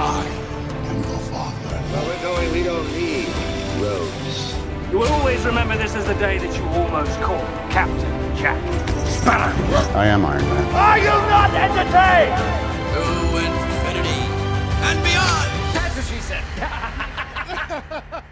I am your father. Well, we're going. We don't need roads. You will always remember this as the day that you almost caught Captain Jack Sparrow. I am Iron Man. Are you not entertained? To infinity and beyond! That's what she said.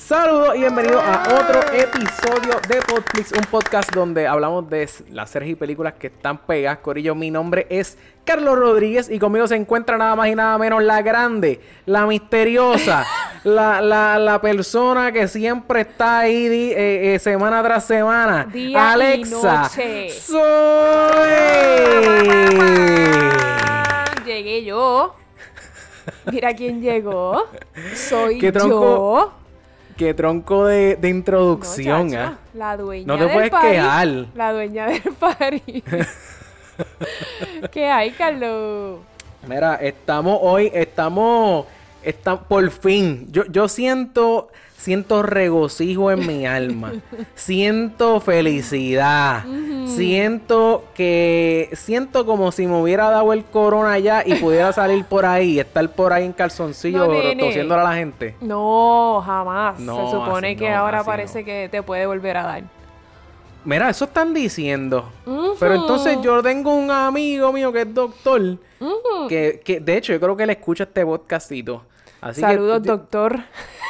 Saludos y bienvenidos a otro episodio de Podflix, un podcast donde hablamos de las series y películas que están pegadas. Corillo, mi nombre es Carlos Rodríguez y conmigo se encuentra nada más y nada menos la grande, la misteriosa, la, la, la persona que siempre está ahí eh, eh, semana tras semana. Día y Alexa. noche. Soy. Llegué yo. Mira quién llegó. Soy ¿Qué tronco yo. Qué tronco de, de No, introducción, chacho, ¿ah? La dueña No te del puedes quejar. La dueña del party. ¿Qué hay, Carlos? Mira, estamos hoy, estamos, está, por fin, yo, yo siento, siento regocijo en mi alma, siento felicidad, siento que, siento como si me hubiera dado el corona ya y pudiera salir por ahí, estar por ahí en calzoncillo No, a la gente. No, jamás. No, Se supone que no, ahora parece que te puede volver a dar. Mira, eso están diciendo. Pero entonces yo tengo un amigo mío que es doctor, que, que de hecho yo creo que él escucha este podcastito. Así que- Saludos, doctor.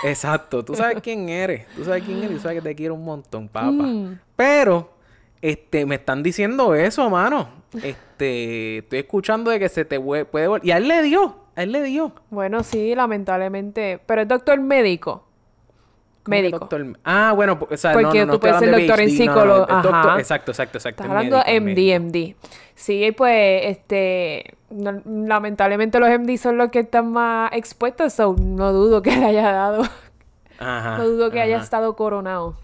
Exacto, tú sabes quién eres, tú sabes quién eres, tú sabes que te quiero un montón, papá. Mm. Pero, este, me están diciendo eso, mano. Este, estoy escuchando de que se te puede vol- Y a él le dio, a él le dio. Bueno, sí, lamentablemente. Pero es doctor médico. ¿Cómo que Médico. doctor? Ah, bueno, o sea, Porque no, no tú puedes ser doctor en PhD, psicólogo, doctor-. Exacto, exacto, exacto. Estás es hablando médico, MD, médico. MD. Sí, pues, este, lamentablemente los MD son los que están más expuestos, so no dudo que le haya dado, Ajá. no dudo que haya estado coronado.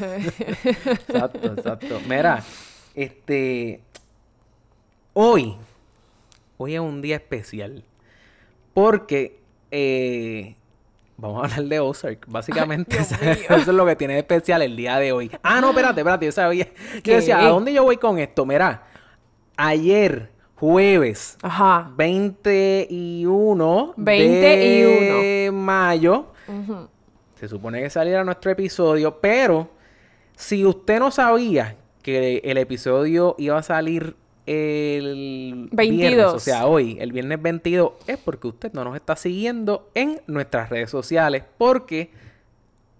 Exacto, exacto. Mira, este. Hoy. Hoy es un día especial. Porque. eh, vamos a hablar de Ozark. Básicamente, eso es lo que tiene de especial el día de hoy. Ah, no, espérate, espérate. Yo sabía. Yo decía, ¿a dónde yo voy con esto? Mira, ayer, jueves. Ajá. 21 de 21. mayo. Se supone que saliera nuestro episodio, pero si usted no sabía que el episodio iba a salir el 22. viernes, o sea, hoy, el viernes 22, es porque usted no nos está siguiendo en nuestras redes sociales, porque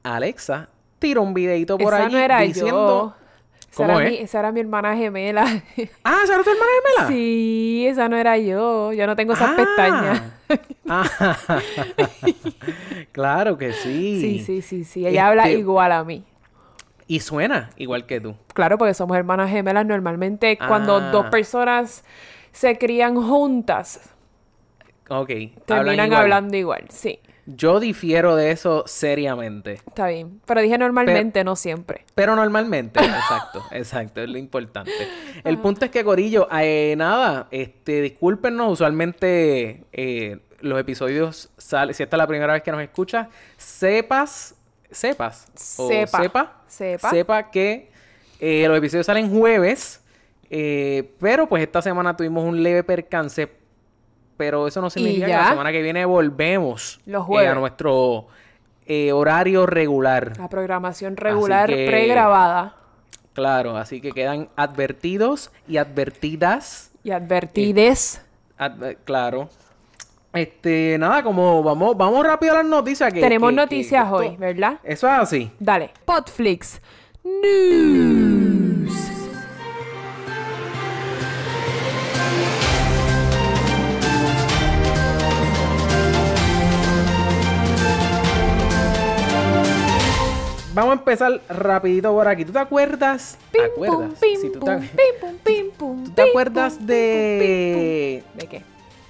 Alexa tiró un videito por Esa allí no era diciendo... yo. Esa ¿Cómo era, es? mi, esa era mi hermana gemela. Ah, ¿esa era tu hermana gemela? sí, esa no era yo. Yo no tengo esas Ah. pestañas. Ah, claro que sí. Sí, sí, sí, sí. Ella habla Este, igual a mí. Y suena igual que tú. Claro, porque somos hermanas gemelas. Normalmente cuando Ah. dos personas se crían juntas, Ok. hablan terminan igual. hablando igual. Sí, Yo difiero de eso seriamente. está bien. Pero dije normalmente, no siempre. Pero normalmente, exacto, exacto, es lo importante. El punto es que, Corillo, eh, nada, este, discúlpenos, usualmente eh, los episodios salen, si esta es la primera vez que nos escuchas, sepas, sepas, o Sepa. sepa, Sepa. sepa que eh, los episodios salen jueves, eh, pero pues esta semana tuvimos un leve percance, pero eso no significa que la semana que viene volvemos Los eh, jueves. a nuestro horario regular. La programación regular que- pregrabada Claro, así que quedan advertidos y advertidas. y advertides. Adver- claro. Este, nada, como vamos, vamos rápido a las noticias. Que, Tenemos que- noticias que hoy, ¿verdad? Eso es así. Dale. Podflix News. Vamos a empezar rapidito por aquí. ¿Tú te acuerdas? ¿Te Pim, acuerdas? pum, pim, Si tú te, pim, pum, pim, pum, ¿tú te acuerdas de ¿De qué?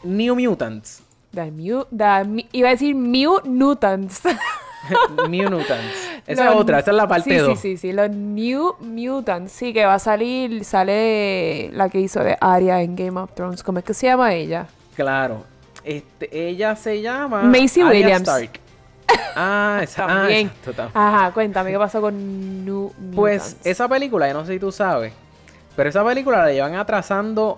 New Mutants? The Mew, the, Mi- iba a decir Mew Mutants. New Mutants. Esa Los- es otra, esa es la parte sí, 2. Sí, sí, sí, los New Mutants. Sí, que va a salir, sale la que hizo de Arya en Game of Thrones. ¿Cómo es que se llama ella? Claro. Este, ella se llama Arya Williams. Stark. Ah, esa, ah, También. exacto, Ajá, cuéntame, ¿qué pasó con New Mutants? Pues esa película, yo no sé si tú sabes, pero esa película la llevan atrasando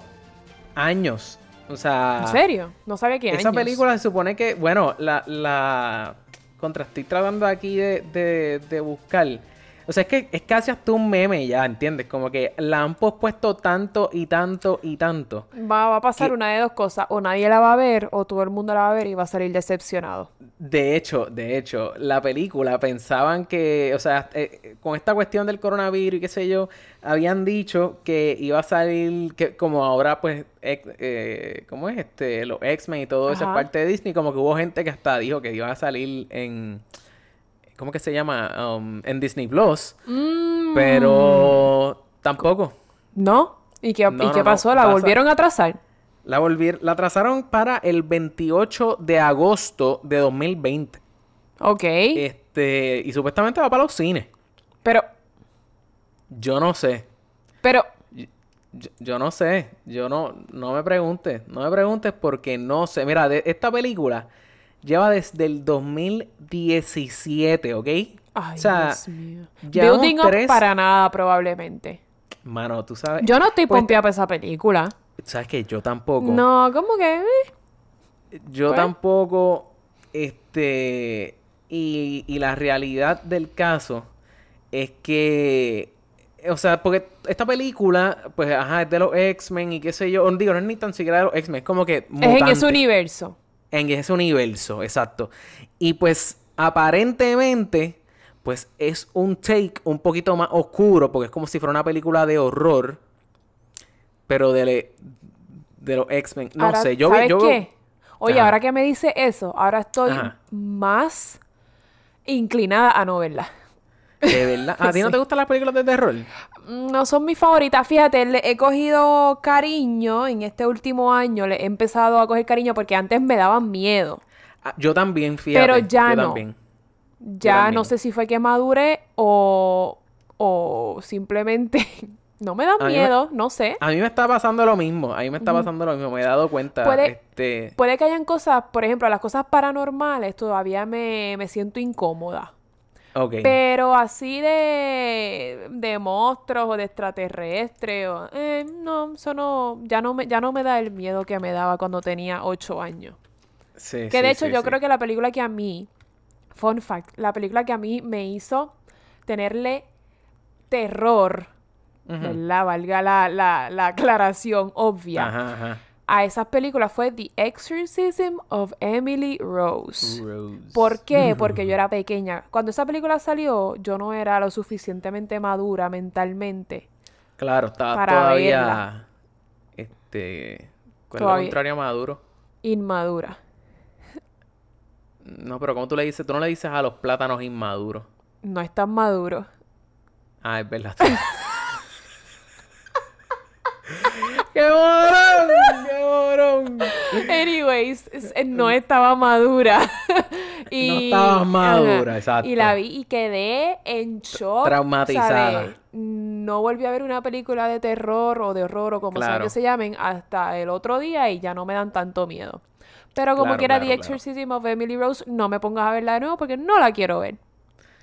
años. O sea... ¿En serio? No sabía que Esa años. película se supone que, bueno, la, la contra estoy tratando aquí de, de, de buscar. O sea, es que es casi hasta un meme ya, ¿entiendes? Como que la han pospuesto tanto y tanto y tanto. Va, va a pasar una de dos cosas. O nadie la va a ver, o todo el mundo la va a ver y va a salir decepcionado. De hecho, de hecho, la película pensaban que, o sea, eh, con esta cuestión del coronavirus y qué sé yo, habían dicho que iba a salir, que como ahora pues, ex- eh, ¿cómo es? Este, los X-Men y todo eso es parte de Disney, como que hubo gente que hasta dijo que iba a salir en, ¿cómo que se llama? Um, en Disney Plus, Mm, pero tampoco. ¿No? ¿Y qué, No, ¿y no, qué no, pasó? ¿La pasa- volvieron a atrasar? La volvieron, la trazaron para el 28 de agosto de 2020. Ok. Este, y supuestamente va para los cines. Pero, Yo no sé. pero, Yo, yo no sé. Yo no, no me preguntes. No me preguntes porque no sé. Mira, de, esta película lleva desde el 2017, ¿ok? ay, o sea, Dios mío. Building up para nada, probablemente. Mano, tú sabes. Yo no estoy Pues, pompeada para esa película. ¿Sabes qué? Yo tampoco. No, como que... Yo Pues. tampoco. Este. Y, y la realidad del caso es que. O sea, porque esta película, pues, ajá, es de los X-Men y qué sé yo. Digo, no es ni tan siquiera de los X-Men, es como que. Es en ese universo. En ese universo, exacto. Y pues, aparentemente, pues es un take un poquito más oscuro, porque es como si fuera una película de horror, pero de, de los X-Men. No Ahora, sé, yo ¿sabes yo qué? Oye, Ajá. ahora que me dice eso, ahora estoy Ajá. más inclinada a no verla. De verdad. ¿A ti no te gustan las películas de terror? No son mis favoritas. Fíjate, le he cogido cariño en este último año. Le he empezado a coger cariño porque antes me daban miedo. Ah, yo también, fíjate. Pero ya yo no. también. Ya también. no sé si fue que maduré o, o simplemente no me dan A mí me- miedo, no sé. A mí me está pasando lo mismo. A mí me está pasando lo mismo. Me he dado cuenta. Puede- Este... Puede que hayan cosas, por ejemplo, las cosas paranormales, todavía me, me siento incómoda. Pero así de, de monstruos o de extraterrestres, o, eh, no, eso no, ya no me, ya no me da el miedo que me daba cuando tenía ocho años. Sí, Que sí, de hecho sí, yo creo que la película que a mí, fun fact, la película que a mí me hizo tenerle terror, ¿verdad? Valga la, la, la aclaración obvia. Ajá, ajá. A esas películas fue The Exorcism of Emily Rose. Rose. ¿Por qué? Porque yo era pequeña. Cuando esa película salió, yo no era lo suficientemente madura mentalmente. Claro, estaba para todavía. verla. Este. ¿Cuál es lo contrario maduro? Inmadura. No, pero ¿cómo tú le dices? Tú no le dices a los plátanos inmaduros. No es tan maduro. Ah, es verdad. ¡Qué morón! ¡Qué morón! Anyways, eh, no estaba madura. y, No estaba madura, ajá, exacto. Y la vi y quedé en shock. Traumatizada. ¿sabes? No volví a ver una película de terror o de horror o como sea que se llamen hasta el otro día y ya no me dan tanto miedo. Pero como Claro, quiera claro, The. Exorcism of Emily Rose, no me pongas a verla de nuevo porque no la quiero ver.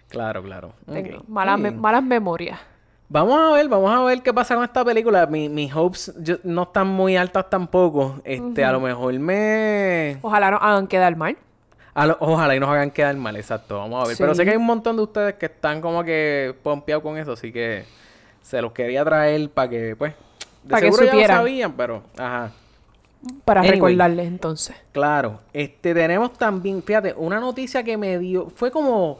Claro, claro. Tengo malas, me- malas memorias. Vamos a ver, vamos a ver qué pasa con esta película. Mi- mis hopes yo- no están muy altas tampoco. Este, a lo mejor me. Ojalá no hagan quedar mal. a lo- ojalá y nos hagan quedar mal, exacto. Vamos a ver. Pero sé Sí. que hay un montón de ustedes que están como que pompeados con eso, así que se los quería traer para que, pues. De Pa' que seguro ya lo supieran. sabían, pero. Ajá. Para Anyway. recordarles entonces. Claro, este tenemos también, fíjate, una noticia que me dio, fue como,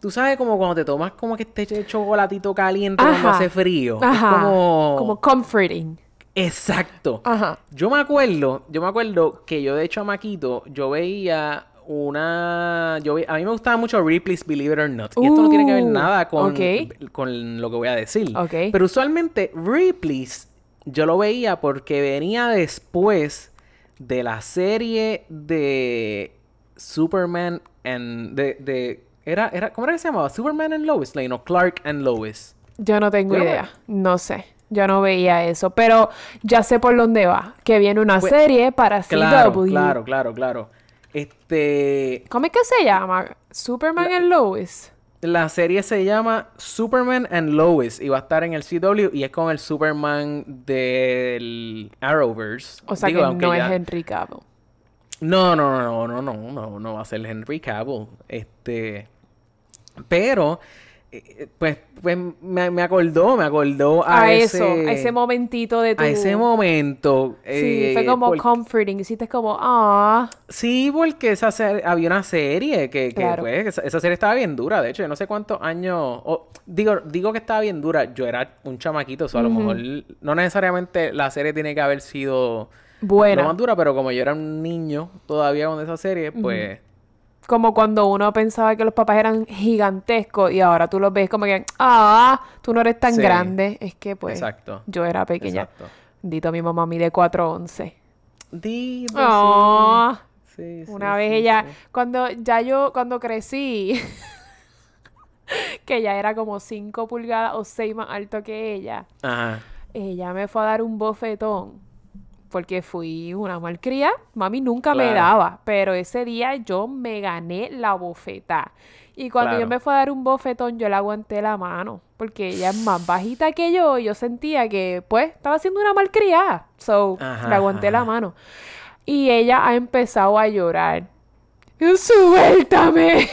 tú sabes, como cuando te tomas como que este chocolatito caliente cuando Ajá. hace frío. Es Ajá. como, Como comforting. exacto. Ajá. Yo me acuerdo, yo me acuerdo que yo de chamaquito, yo veía una, yo ve- a mí me gustaba mucho Ripley's Believe It or Not. Y esto no tiene que ver Uh, nada con, con lo que voy a decir. Ok. Pero usualmente Ripley's yo lo veía porque venía después de la serie de Superman and de, de era, era, ¿cómo era que se llamaba? Superman and Lois Lane o Clark and Lois. Yo no tengo Yo idea. No sé. Yo no veía eso. Pero ya sé por dónde va. Que viene una Pues, serie para Claro, CW. claro, claro, claro. Este, ¿Cómo es que se llama? Superman and Lois. La serie se llama Superman and Lois y va a estar en el CW y es con el Superman del Arrowverse. O sea Digo, que no ya- es Henry Cavill. No, no, no, no, no, no, no, no va a ser Henry Cavill. Este. Pero, eh, pues, pues me, me acordó, me acordó a, A, ese, eso, a ese momentito de tu... a ese momento. Sí, eh, fue como porque- comforting. Hiciste como, ah. Sí, porque esa serie, había una serie que, que, Claro. pues, esa, serie estaba bien dura. De hecho, yo no sé cuántos años. digo, digo que estaba bien dura. Yo era un chamaquito, o sea, a lo mejor no necesariamente la serie tiene que haber sido Buena. más dura, pero como yo era un niño todavía con esa serie, pues. Como cuando uno pensaba que los papás eran gigantescos y ahora tú los ves como que, ah, tú no eres tan Sí. grande. Es que pues Exacto. yo era pequeña. Exacto. Dito, mi mamá mide 4'11". Digo, Ah, sí. Sí, Una sí, vez ella, cuando ya yo, cuando crecí, que ya era como 5 pulgadas o 6 más alto que ella, Ajá. ella me fue a dar un bofetón. Porque fui una malcría. Mami nunca me daba. Pero ese día yo me gané la bofetada. Y cuando yo me fue a dar un bofetón, yo le aguanté la mano. Porque ella es más bajita que yo. Y yo sentía que, pues, estaba haciendo una malcriada. So, Ajá, le aguanté la mano. Y ella ha empezado a llorar. Suéltame.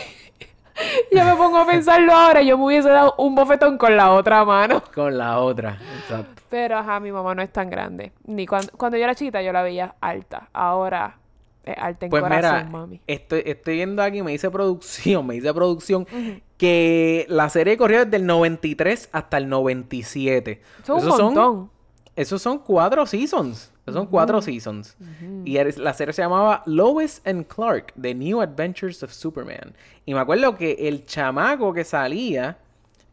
yo me pongo a pensarlo ahora. Yo me hubiese dado un bofetón con la otra mano. Con la otra. Exacto. Pero ajá, mi mamá no es tan grande. Ni cuando, cuando yo era chiquita yo la veía alta. Ahora es alta en Pues corazón, mira, mami. estoy, estoy viendo aquí, me dice producción, me dice producción, que la serie corrió desde el 93 hasta el 97. Eso es un son- montón. Esos son cuatro seasons. Esos son cuatro seasons. Y la serie se llamaba Lois and Clark, The New Adventures of Superman. Y me acuerdo que el chamaco que salía,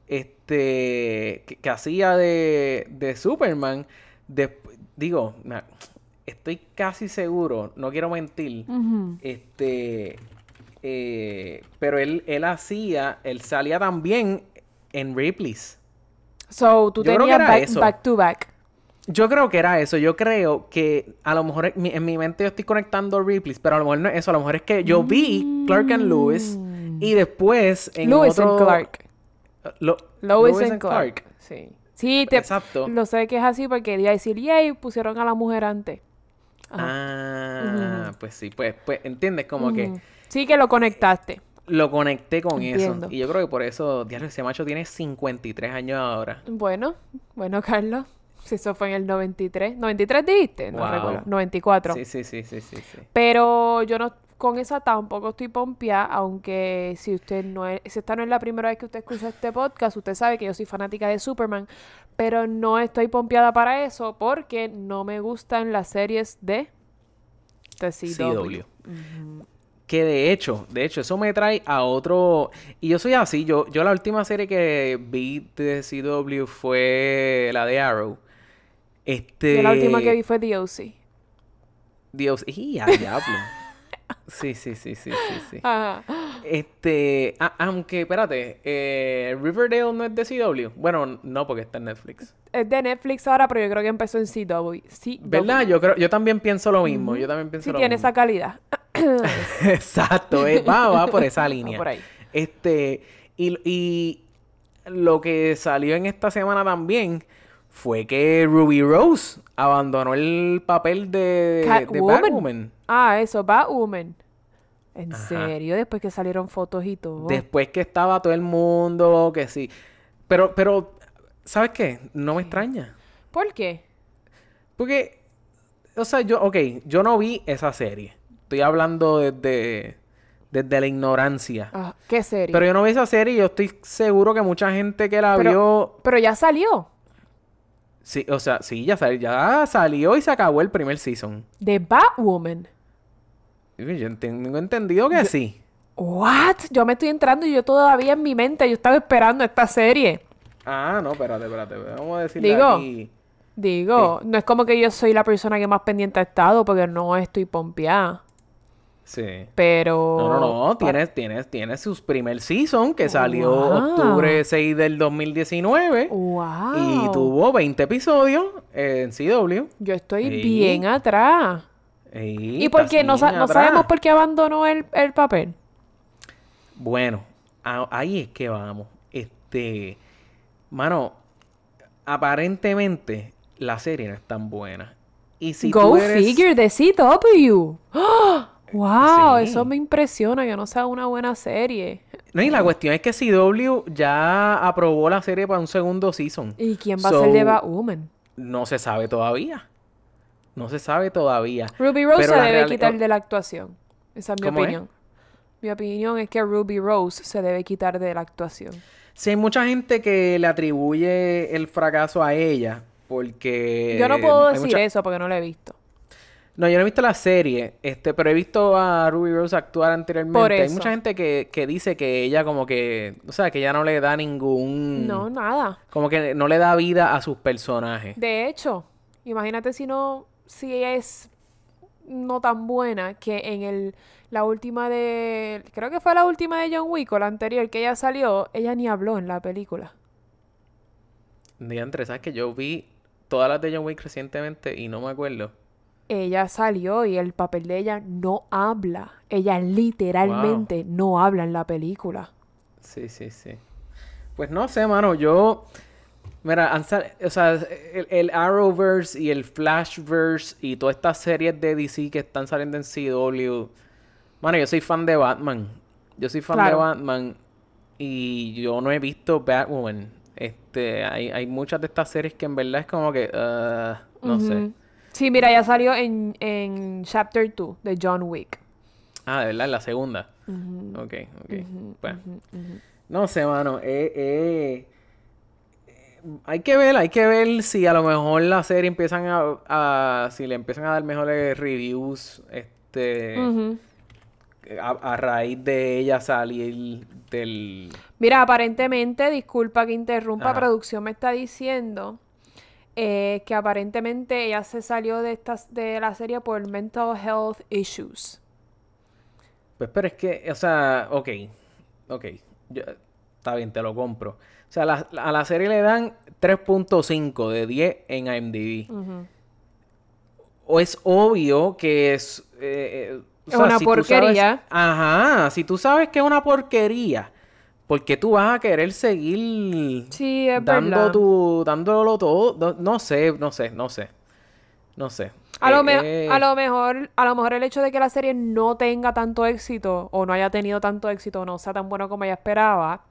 este, que, que hacía de, de Superman, de- digo, na- estoy casi seguro, no quiero mentir, este, eh, pero él, él hacía, él salía también en Ripley's. So, tú Yo tenías back, eso. back to back. Yo creo que era eso. Yo creo que a lo mejor en mi, en mi mente yo estoy conectando Ripley's, pero a lo mejor no es eso. A lo mejor es que yo vi Clark and Lewis y después en Lewis otro... and Clark. Lo- Lois, Lois and Clark. Sí. Sí, te, Exacto. lo sé que es así porque iba a decir, yay, pusieron a la mujer antes. Ah, pues sí, pues, pues entiendes como que. Sí que lo conectaste. lo conecté con Entiendo. eso. Y yo creo que por eso, diario, ese macho tiene 53 años ahora. Bueno, bueno, Carlos. Si eso fue en el 93. ¿93 dijiste? No Wow. recuerdo. 94. Sí, sí, sí, sí, sí, sí. Pero yo no, con esa tampoco estoy pompeada, aunque si usted no es, si esta no es la primera vez que usted escucha este podcast, usted sabe que yo soy fanática de Superman, pero no estoy pompeada para eso porque no me gustan las series de de CW. CW. Que de hecho, de hecho, eso me trae a otro. Y yo soy así. Yo, yo la última serie que vi de CW fue la de Arrow. Este. Yo la última que vi fue The O.C. Dios. ¡Y a diablo! sí, sí, sí, sí, sí, sí. Ajá. Este. ah, aunque, espérate. eh, Riverdale no es de CW. Bueno, no, porque está en Netflix. Es de Netflix ahora, pero yo creo que empezó en CW. CW. ¿Verdad? Yo creo, yo también pienso lo mismo. Yo también pienso Sí lo tiene mismo. esa calidad. Exacto, eh, va, va por esa línea. por ahí. Este, y, y lo que salió en esta semana también fue que Ruby Rose abandonó el papel de. Batwoman. Ah, eso, Batwoman. ¿En Ajá. serio? Después que salieron fotos y todo. Después que estaba todo el mundo, que sí. Pero, pero, ¿sabes qué? No me extraña. ¿Por qué? Porque, o sea, yo, ok, yo no vi esa serie. Estoy hablando desde, desde la ignorancia. Ah, ¿Qué serie? Pero yo no vi esa serie y yo estoy seguro que mucha gente que la Pero- vio... Pero ya salió. Sí, o sea, sí, ya, sal- ya salió y se acabó el primer season. De Batwoman. Yo tengo entendido que sí. What? Yo me estoy entrando y yo todavía en mi mente, yo estaba esperando esta serie. Ah, no, espérate, espérate. Vamos a decirle Digo, aquí. Digo, no es como que yo soy la persona que más pendiente ha estado porque no estoy pompeada. Sí. Pero... No, no, no. Tienes, tienes, tienes su primer season que salió Wow. octubre 6 del 2019. Wow. Y tuvo 20 episodios en CW. Yo estoy bien atrás. Ey, ¿Y por qué? No, sa- sabemos por qué abandonó el, el papel. Bueno, a- ahí es que vamos. Este, mano, aparentemente la serie no es tan buena. Y si Go tú eres- figure de CW. ¡Ah! ¡Wow! Sí. Eso me impresiona que no sea una buena serie. No, y la cuestión es que CW ya aprobó la serie para un segundo season. ¿Y quién va a ser de So, Batwoman? No se sabe todavía. No se sabe todavía. Ruby Rose Pero se debe quitar de la actuación. Esa es mi ¿Cómo es? opinión. Mi opinión es que Ruby Rose se debe quitar de la actuación. Sí, hay mucha gente que le atribuye el fracaso a ella. Porque. Yo no puedo decir mucha- eso porque no lo he visto. No, yo no he visto la serie, este, pero he visto a Ruby Rose actuar anteriormente. Por Hay mucha gente que, que dice que ella como que, o sea, que ella no le da ningún, No, nada. como que no le da vida a sus personajes. De hecho, imagínate si no, si es no tan buena que en el la última de, creo que fue la última de John Wick o la anterior que ella salió, ella ni habló en la película. Diantre, ¿sabes que yo vi todas las de John Wick recientemente y no me acuerdo? Ella salió y el papel de ella no habla. Ella literalmente no habla en la película. Sí, sí, sí. Pues no sé, mano, yo... Mira, o sea, el, el Arrowverse y el Flashverse y todas estas series de DC que están saliendo en CW. Mano, yo soy fan de Batman. Yo soy fan de. Batman y yo no he visto Batwoman. Este, hay, hay muchas de estas series que en verdad es como que... ah, no sé. Sí, mira, ya salió en, en Chapter 2 de John Wick. Ah, de verdad, en la segunda. Ok, ok. Pues, no sé, mano. eh, eh, eh, hay que ver, hay que ver si a lo mejor la serie empiezan a, a- si le empiezan a dar mejores reviews, este, a, a raíz de ella salir del, Mira, aparentemente, disculpa que interrumpa, Ajá. producción me está diciendo eh, que aparentemente ella se salió de estas de la serie por mental health issues. Pues pero es que, o sea, ok, ok, yo- está bien, te lo compro. O sea, la- la- a la serie le dan 3.5 de 10 en IMDb. O es obvio que es... eh, eh, o Es una si tú sabes- porquería. ajá, si tú sabes que es una porquería, porque tú vas a querer seguir Sí, es dando verdad. tu, dándolo todo. No, no sé, no sé, no sé. No sé. A lo, Eh, eh, a lo mejor, a lo mejor el hecho de que la serie no tenga tanto éxito o no haya tenido tanto éxito o no sea tan bueno como ella esperaba,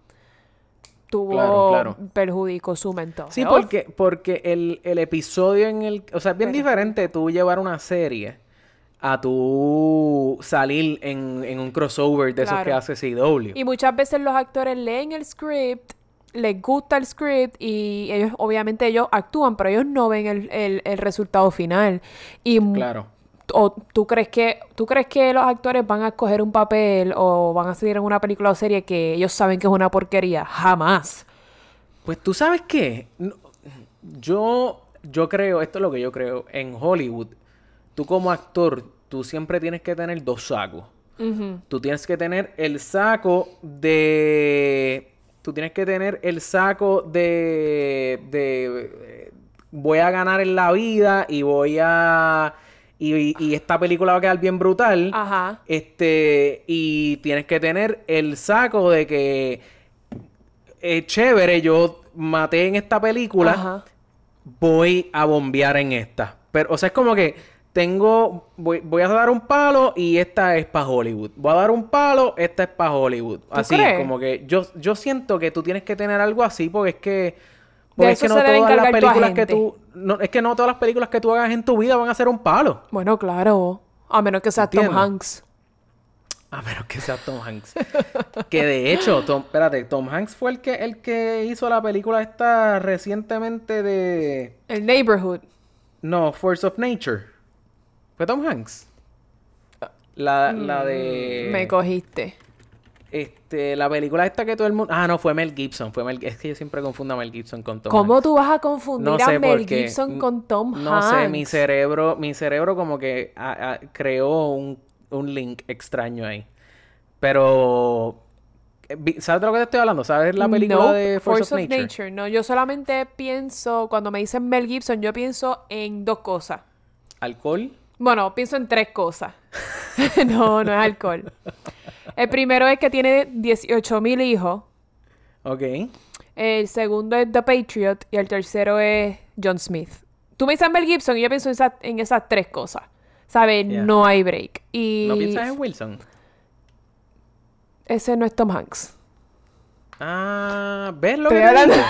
tuvo Claro, claro. perjudicó su mental Sí, porque, porque el, el episodio en el... O sea, es bien diferente tú llevar una serie a tú salir en, en un crossover de esos que hace CW. Y muchas veces los actores leen el script, les gusta el script y ellos, obviamente ellos actúan, pero ellos no ven el, el- el resultado final. Y Claro. o tú crees que tú crees que los actores van a escoger un papel o van a salir en una película o serie que ellos saben que es una porquería jamás Pues tú sabes qué, No, yo, yo creo, esto es lo que yo creo, en Hollywood, tú como actor, tú siempre tienes que tener dos sacos. Tú tienes que tener el saco de... Tú tienes que tener el saco de... de eh, voy a ganar en la vida y voy a... Y, y esta película va a quedar bien brutal. Ajá. Este, y tienes que tener el saco de que es chévere, yo maté en esta película, Ajá. voy a bombear en esta. Pero, o sea, es como que tengo, voy, voy a dar un palo y esta es para Hollywood. Voy a dar un palo, esta es para Hollywood. Así, crees? como que yo, yo siento que tú tienes que tener algo así porque es que... Porque De es que no todas las películas que tú... No, es que no todas las películas que tú hagas en tu vida van a ser un palo. bueno claro a menos que sea Tom. Hanks A menos que sea Tom Hanks. que de hecho, Tom, espérate, Tom Hanks fue el que, el que hizo la película esta recientemente de... el neighborhood No, Force of Nature. ¿Fue Tom Hanks? La, la de... Mm, me cogiste Este, la película esta que todo el mundo... Ah, no, fue Mel Gibson. Fue Mel... Es que yo siempre confundo a Mel Gibson con Tom ¿Cómo Hanks. tú vas a confundir No a Mel. Gibson N- con Tom No Hanks? sé, mi cerebro, mi cerebro como que ah, ah, creó un, un link extraño ahí. Pero... eh, ¿Sabes de lo que te estoy hablando? ¿Sabes la película No, de Force, of, Nature? No, yo solamente pienso, cuando me dicen Mel Gibson, yo pienso en dos cosas. ¿Alcohol? Bueno, pienso en tres cosas. no, no es alcohol. El primero es que tiene 18.000 hijos. Ok. El segundo es The Patriot. Y el tercero es John Smith. Tú me dices Mel Gibson y yo pienso en, esa- en esas tres cosas. ¿Sabes? Yeah. No hay break. Y ¿No piensas en Wilson? ese no es Tom Hanks. Ah, ¿ves lo Estoy que te digo?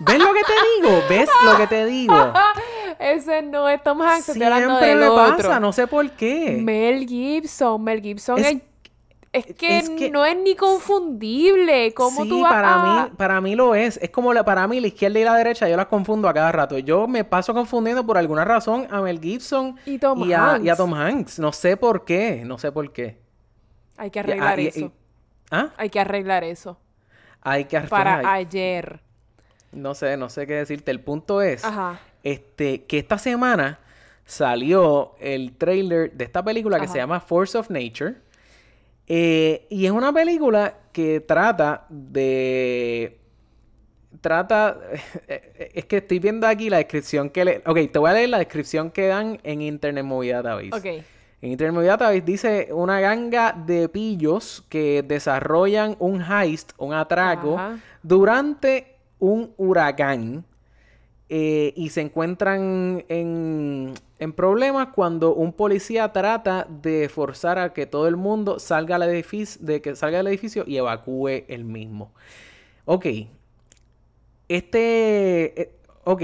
¿Ves lo que te digo? ¿Ves lo que te digo? Ese no es Tom Hanks. Estoy hablando Siempre del me otro. pasa, no sé por qué. Mel Gibson. Mel Gibson Es- es... Es que, es que- no es ni confundible. ¿Cómo sí, tú vas para a...? mí, para mí lo es. Es como la, para mí la izquierda y la derecha, yo las confundo a cada rato. Yo me paso confundiendo por alguna razón a Mel Gibson Y Tom a, y a. Tom Hanks. No sé por qué, no sé por qué. Hay que arreglar y- eso. ¿Ah? Hay que arreglar eso. Hay que Para ay, ayer. No sé, no sé qué decirte. El punto es Ajá. Este, que esta semana salió el trailer de esta película que se llama Force of Nature. Eh, y es una película que trata de... Trata... Es que estoy viendo aquí la descripción que le... Ok, te voy a leer la descripción que dan en Internet Movie Database. Ok. En Internet Movie Database dice una ganga de pillos que desarrollan un heist, un atraco, Ajá. durante un huracán eh, y se encuentran en, problemas cuando un policía trata de forzar a que todo el mundo salga al edificio, de que salga del edificio y evacúe el mismo. Ok. Este. eh, ok.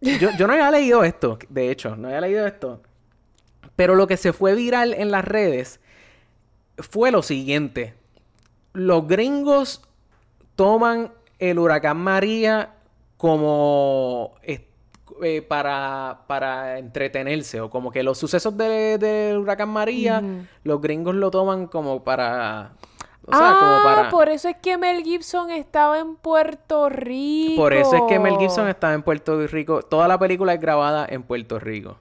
Yo no había leído esto, de hecho, no había leído esto. Pero lo que se fue viral en las redes fue lo siguiente. Los gringos toman el huracán María como eh, para, para entretenerse o como que los sucesos de- del huracán María, los gringos lo toman como para... O sea, ah, como para... por eso es que Mel Gibson estaba en Puerto Rico. Por eso es que Mel Gibson estaba en Puerto Rico. Toda la película es grabada en Puerto Rico.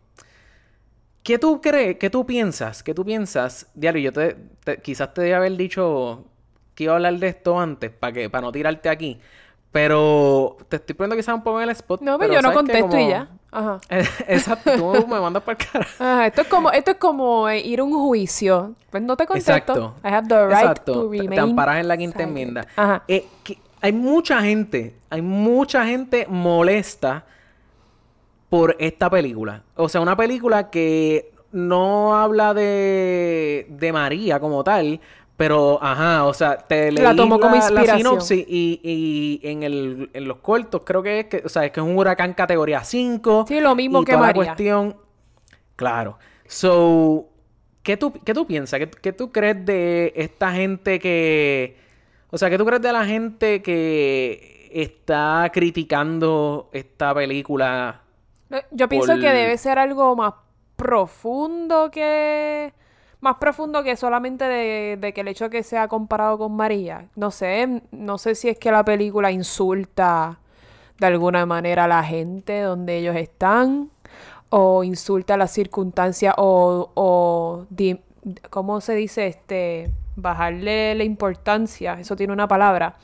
¿Qué tú crees? ¿Qué tú piensas? ¿Qué tú piensas? Diario, yo te, te- quizás te debía haber dicho que iba a hablar de esto antes para que para no tirarte aquí. Pero te estoy poniendo quizás un poco en el spot. No, pero yo no contesto y ya. Ajá. Exacto, tú me mandas para el cara. Ajá, esto es como, esto es como eh, ir a un juicio. Pues no te contesto. Exacto. I have the right Exacto. to Te- remain Te amparas en la quinta silent. enmienda. Ajá. Eh, que hay mucha gente, hay mucha gente molesta por esta película. O sea, una película que no habla de, de María como tal, pero, ajá, o sea, te leí La tomó como la sinopsis y, y en, el, en los cortos creo que es que, o sea, es que es un huracán categoría 5. Sí, lo mismo y que toda la María. cuestión. Claro. So, ¿qué tú, qué tú piensas? ¿Qué, qué tú crees de esta gente que... O sea, ¿qué tú crees de la gente que está criticando esta película? No, Yo pienso por- que debe ser algo más profundo que... Más profundo que solamente de, de que el hecho de que sea comparado con María. No sé, no sé si es que la película insulta de alguna manera a la gente donde ellos están, o insulta las circunstancias, o, o di- ¿cómo se dice? Este, bajarle la importancia, eso tiene una palabra,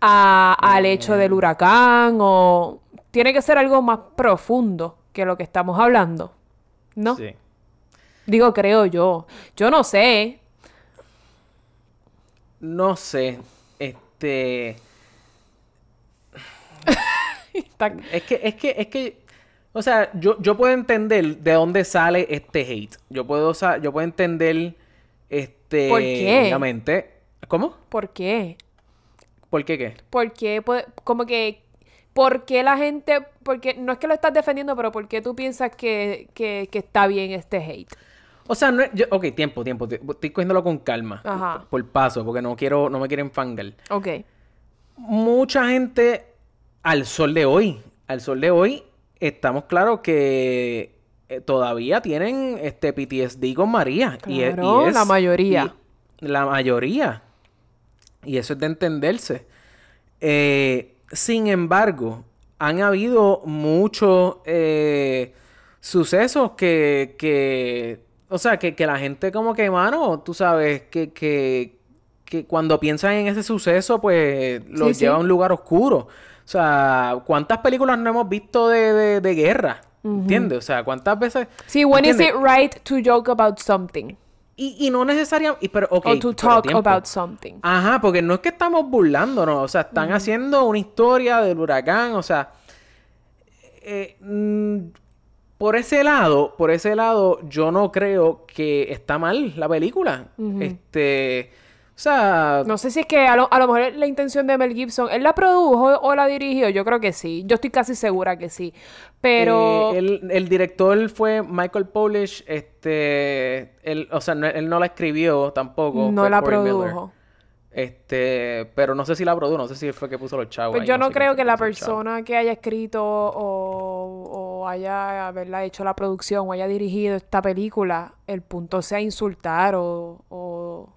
a- al hecho del huracán, o tiene que ser algo más profundo que lo que estamos hablando, ¿no? Sí. Digo, creo yo. Yo no sé. No sé. Este... Es que, es que, es que, o sea, yo, yo puedo entender de dónde sale este hate. Yo puedo, yo puedo entender, este, ¿Por qué? obviamente. ¿Cómo? ¿Por qué? ¿Por qué qué? ¿Por qué? Pu- Como que... ¿Por qué la gente...? Porque no es que lo estás defendiendo, pero ¿por qué tú piensas que, que, que está bien este hate? O sea, no es, yo, ok, tiempo, tiempo. Estoy cogiéndolo con calma. Ajá. Por, por paso, porque no quiero, no me quieren fangar. Ok. Mucha gente, al sol de hoy, al sol de hoy, estamos claros que eh, todavía tienen este PTSD con María. Y es- y Claro, es- la mayoría. y la mayoría. Y eso es de entenderse. Eh, sin embargo, han habido muchos eh, sucesos que, que, o sea, que, que la gente como que, mano, tú sabes, que, que, que cuando piensan en ese suceso, pues los Sí, sí. lleva a un lugar oscuro. O sea, ¿cuántas películas no hemos visto de, de, de guerra? ¿Entiendes? O sea, ¿cuántas veces... Sí, when is ¿entiendes? it right to joke about something? Y, y no necesariamente... Pero, ok, o to talk about something. Ajá, porque no es que estamos burlándonos, o sea, están haciendo una historia del huracán, o sea, eh, mm, por ese lado, por ese lado, yo no creo que está mal la película. Este, o sea, No sé si es que a lo, a lo mejor la intención de Mel Gibson, ¿él la produjo o la dirigió? Yo creo que sí. Yo estoy casi segura que sí. Pero... eh, el, el director fue Michael Polish, este, él, o sea, no- él no la escribió tampoco. no fue la Corey Miller. produjo. Este, pero no sé si la produjo, no sé si él fue que puso los chavos. Pues ahí, yo no sé creo fue que la persona que haya escrito o, o haya ¿verdad? hecho la producción o haya dirigido esta película, el punto sea insultar o, o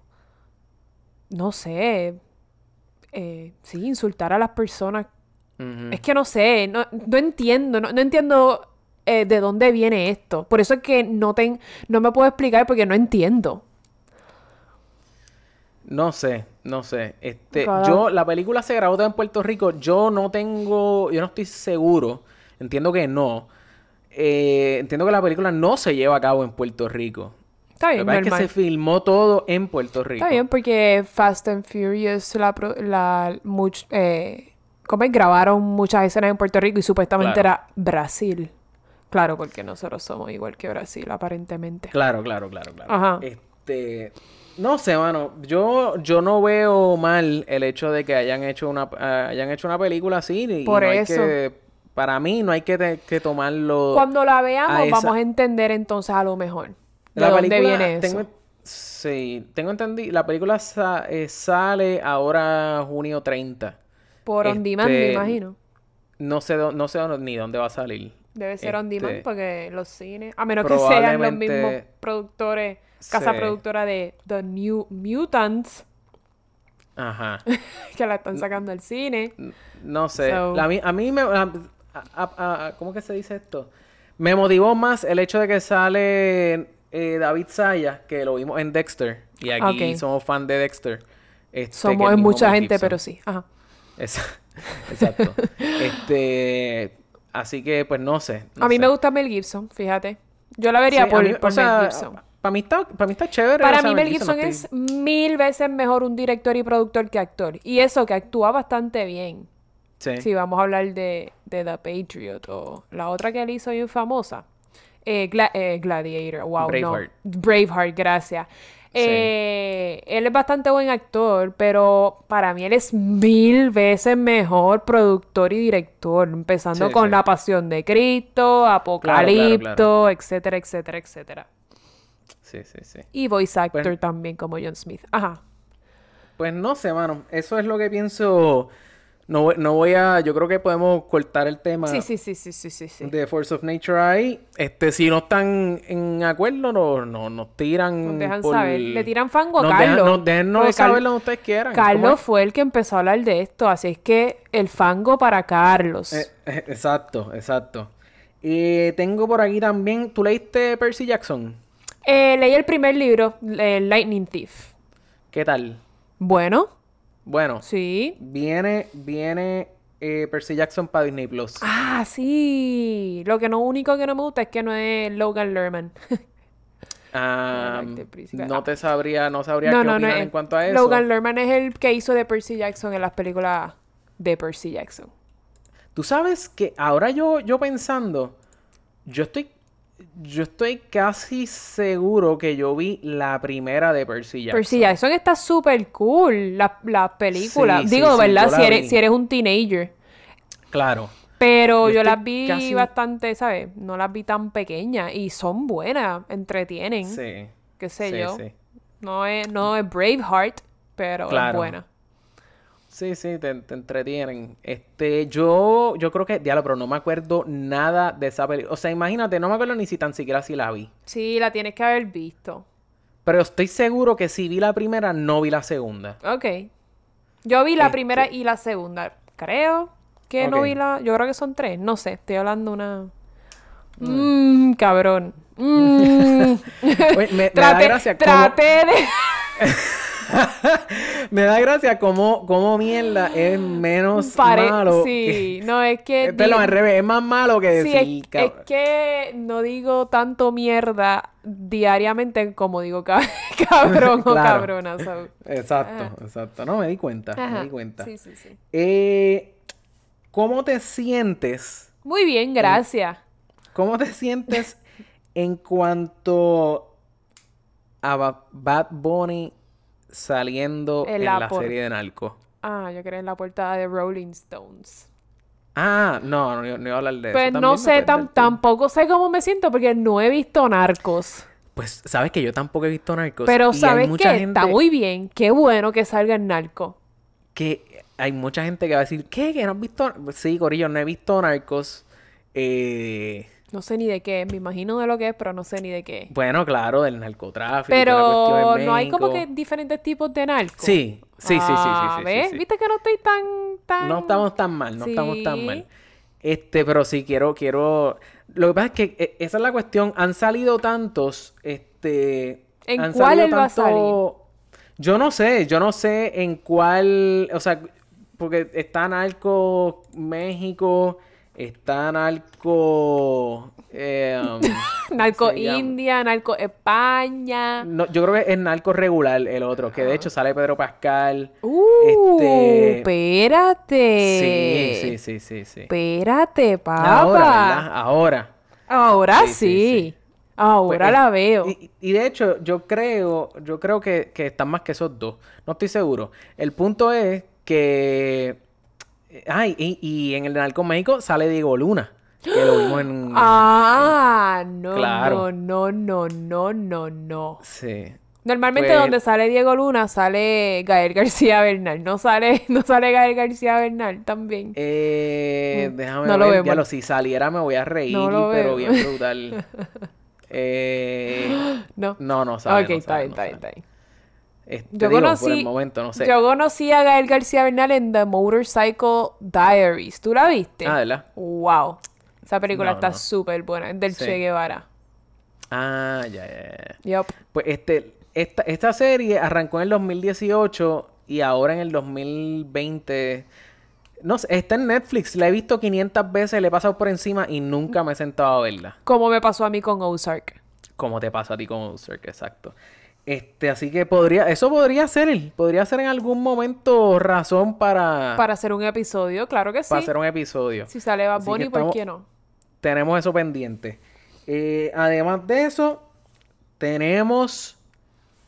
no sé, eh, sí, insultar a las personas. Es que no sé, no, no entiendo, no, no entiendo eh, de dónde viene esto. Por eso es que no, ten- no me puedo explicar porque no entiendo. No sé, no sé. Este, Cada- yo, la película se grabó en Puerto Rico. Yo no tengo, yo no estoy seguro. Entiendo que no. Eh, entiendo que la película no se lleva a cabo en Puerto Rico. Está bien, pasa es que se filmó todo en Puerto Rico. Está bien, porque Fast and Furious la, la much- eh, grabaron muchas escenas en Puerto Rico y supuestamente Claro. era Brasil. Claro, porque nosotros somos igual que Brasil, aparentemente. Claro, claro, claro, claro. Ajá. Este, no sé, mano. Yo, yo no veo mal el hecho de que hayan hecho una, hayan hecho una película así. Y Por no hay eso. que- para mí no hay que, tomarlo. Cuando la veamos, a esa- vamos a entender entonces a lo mejor de La dónde película, viene eso. tengo, sí, tengo entendido. La película sa- eh, sale ahora junio 30. Por on demand, me este, imagino. No sé, no sé ni dónde va a salir. Debe ser on demand este, porque los cines, a menos que sean los mismos productores, casa Sí. productora de The New Mutants, Ajá. que la están sacando al cine. No sé. So- La- a mí, me... a- a- a- ¿Cómo que se dice esto? Me motivó más el hecho de que sale eh, David Sayas, que lo vimos en Dexter. Y aquí somos fan de Dexter. este, Somos en mucha Mel gente, Gibson. pero sí. Ajá. Exacto. este... Así que, pues, no sé. no a mí sé. me gusta Mel Gibson, fíjate. Yo la vería Sí, por, mí- por o sea, Mel Gibson. Para mí está, para mí está chévere. Para o sea, mí Mel Gibson no es estoy- mil veces mejor un director y productor que actor. Y eso que actúa bastante bien. Sí. Si vamos a hablar de, de The Patriot o la otra que él hizo bien famosa. Eh, Gla- eh, Gladiator, wow, Braveheart. no. Braveheart, gracias. Eh, él es bastante buen actor, pero para mí él es mil veces mejor productor y director, empezando Sí, con sí. La Pasión de Cristo, Apocalipto, claro. etcétera, etcétera, etcétera. Sí, sí, sí. Y voice actor Pues- también como John Smith. Ajá. Pues no sé, mano. Eso es lo que pienso. No, voy- no voy a. Yo creo que podemos cortar el tema Sí, sí, sí, sí, sí, sí, sí. de Force of Nature ahí. Este, si no están en acuerdo, no, no, nos tiran. Nos dejan por- saber. Le tiran fango a Nos dejan- Carlos. nos déjennos Porque saber lo que ustedes quieran. ¿Cómo Carlos fue el que empezó a hablar de esto, así es que el fango para Carlos. Eh, eh, exacto, exacto. Y tengo por aquí también. ¿Tú leíste Percy Jackson? Eh, leí el primer libro, Lightning Thief. ¿Qué tal? Bueno, Bueno, sí. viene, viene eh, Percy Jackson para Disney Plus. Ah, sí. Lo que no único que no me gusta es que no es Logan Lerman. Ah, principal. no te sabría, no sabría no, qué no, no. opinar es- en cuanto a eso. Logan Lerman es el que hizo de Percy Jackson en las películas de Percy Jackson. Tú sabes que ahora yo, yo pensando, yo estoy, yo estoy casi seguro que yo vi la primera de Percy Jackson. Percy Jackson está súper cool, la, la película. Sí, sí, Digo, sí, ¿verdad? Si eres, vi. si eres un teenager. Claro. Pero Yo las vi casi- bastante, ¿sabes? No las vi tan pequeñas y son buenas, entretienen, Sí. qué sé sí, yo. Sí. No es, no es Braveheart, pero Claro. es buena. Sí, sí, te, te entretienen. Este, yo, yo creo que, diablo, pero no me acuerdo nada de esa película. O sea, imagínate, no me acuerdo ni si tan siquiera si la vi. Sí, la tienes que haber visto. Pero estoy seguro que si vi la primera, no vi la segunda. Ok. Yo vi la Este- primera y la segunda. Creo que no vi la... Yo creo que son tres. No sé, estoy hablando una... Mmm, cabrón. Mm. Oye, me, me da traté, cómo- traté de... Me da gracia cómo, cómo mierda es menos Pare- malo. sí, no, es que... Perdón, di- al revés, es más malo que Sí, decir. es, cab- es que no digo tanto mierda diariamente como digo ca- cabrón o cabrona. so. Exacto, exacto. No, me di cuenta, me di cuenta. Sí, sí, sí. Eh, ¿Cómo te sientes? Muy bien, gracias. ¿Cómo te sientes en cuanto a Ba- Bad Bunny saliendo En la serie de Narco? Ah, yo creo en la portada de Rolling Stones. Ah, no, no, no iba a hablar de Pues eso. no También me sé, tam- tampoco sé cómo me siento porque no he visto Narcos. Pues sabes que yo tampoco he visto Narcos. Pero ¿sabes gente Está muy bien. Qué bueno que salga en Narco. que hay mucha gente que va a decir, ¿qué? ¿Que no has visto? Sí, Corillo, no he visto Narcos. Eh, No sé ni de qué. Me imagino de lo que es, pero no sé ni de qué bueno, claro, del narcotráfico. Pero no hay como que diferentes tipos de narcos. Sí, sí, sí, sí, sí, Ah, sí, sí, ¿ves? sí. ¿Viste que no estoy tan... tan... No estamos tan mal, no estamos tan mal. Este, pero sí quiero, quiero. Lo que pasa es que eh, esa es la cuestión. Han salido tantos, este. ¿En han cuál salido él va a salir? Yo no sé, yo no sé en cuál, o sea, porque está Narco México, está Narco, eh, Narco? India, Narco España. no, yo creo que es Narco regular el otro, que de hecho sale Pedro Pascal. Uh, Este- espérate. Sí, sí, sí, sí, sí. Espérate, papá. Ahora, ¿verdad? Ahora. Ahora Sí, sí. sí, sí. Ahora Pues, la eh, veo. Y, y de hecho, yo creo, yo creo que, que están más que esos dos. No estoy seguro. El punto es que. Ay, y, y en el de Narco México sale Diego Luna. Que lo vimos en. Ah, no, Claro. no, no, no, no, no, no. Sí. Normalmente Pues- donde sale Diego Luna sale Gael García Bernal. No sale, no sale Gael García Bernal también. Eh, Mm, déjame no lo ver. vemos. Ya lo, si saliera me voy a reír, No pero bien brutal. eh, No. no, no sale. ok, no está sale, bien, no está bien, está bien. Este, Yo digo, conocí, por el momento, no sé. yo conocí a Gael García Bernal en The Motorcycle Diaries. ¿Tú la viste? Ah, ¿verdad? Wow. Esa película No, está no. súper buena. Es del Sí. Che Guevara. Ah, ya, ya, ya. Pues este, esta, esta serie arrancó en el 2018 y ahora en el 2020. No sé, está en Netflix. La he visto 500 veces, le he pasado por encima y nunca me he sentado a verla. Como me pasó a mí con Ozark. Como te pasa a ti con Ozark, exacto. Este, así que podría, eso podría ser, podría ser en algún momento razón para, Para hacer un episodio, claro que sí. para hacer un episodio. Si sale Bad Bunny, ¿por estamos- qué no? Tenemos eso pendiente. Eh, además de eso, tenemos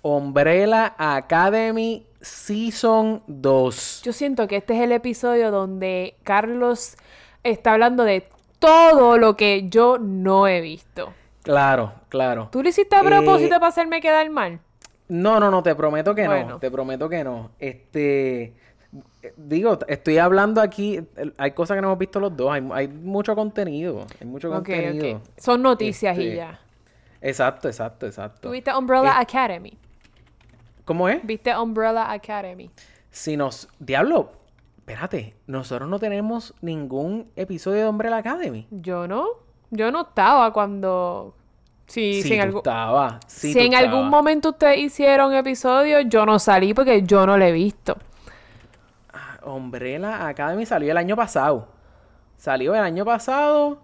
Umbrella Academy Season 2. Yo siento que este es el episodio donde Carlos está hablando de todo lo que yo no he visto. Claro, claro. ¿Tú lo hiciste a Eh, propósito para hacerme quedar mal? No, no, no, te prometo que Bueno. no. Te prometo que no. Este. Digo, estoy hablando aquí. Hay cosas que no hemos visto los dos. Hay, hay mucho contenido. Hay mucho contenido. Son noticias y Este, ya. Exacto, exacto, exacto. ¿Tú viste Umbrella Eh, Academy? ¿Cómo es? ¿Viste Umbrella Academy? Si nos. Diablo, espérate. Nosotros no tenemos ningún episodio de Umbrella Academy. Yo no. Yo no estaba cuando... Sí, Sí, si en, algún... estabas. Sí, si en algún momento ustedes hicieron episodio, yo no salí porque yo no lo he visto. Umbrella Academy salió el año pasado. Salió el año pasado.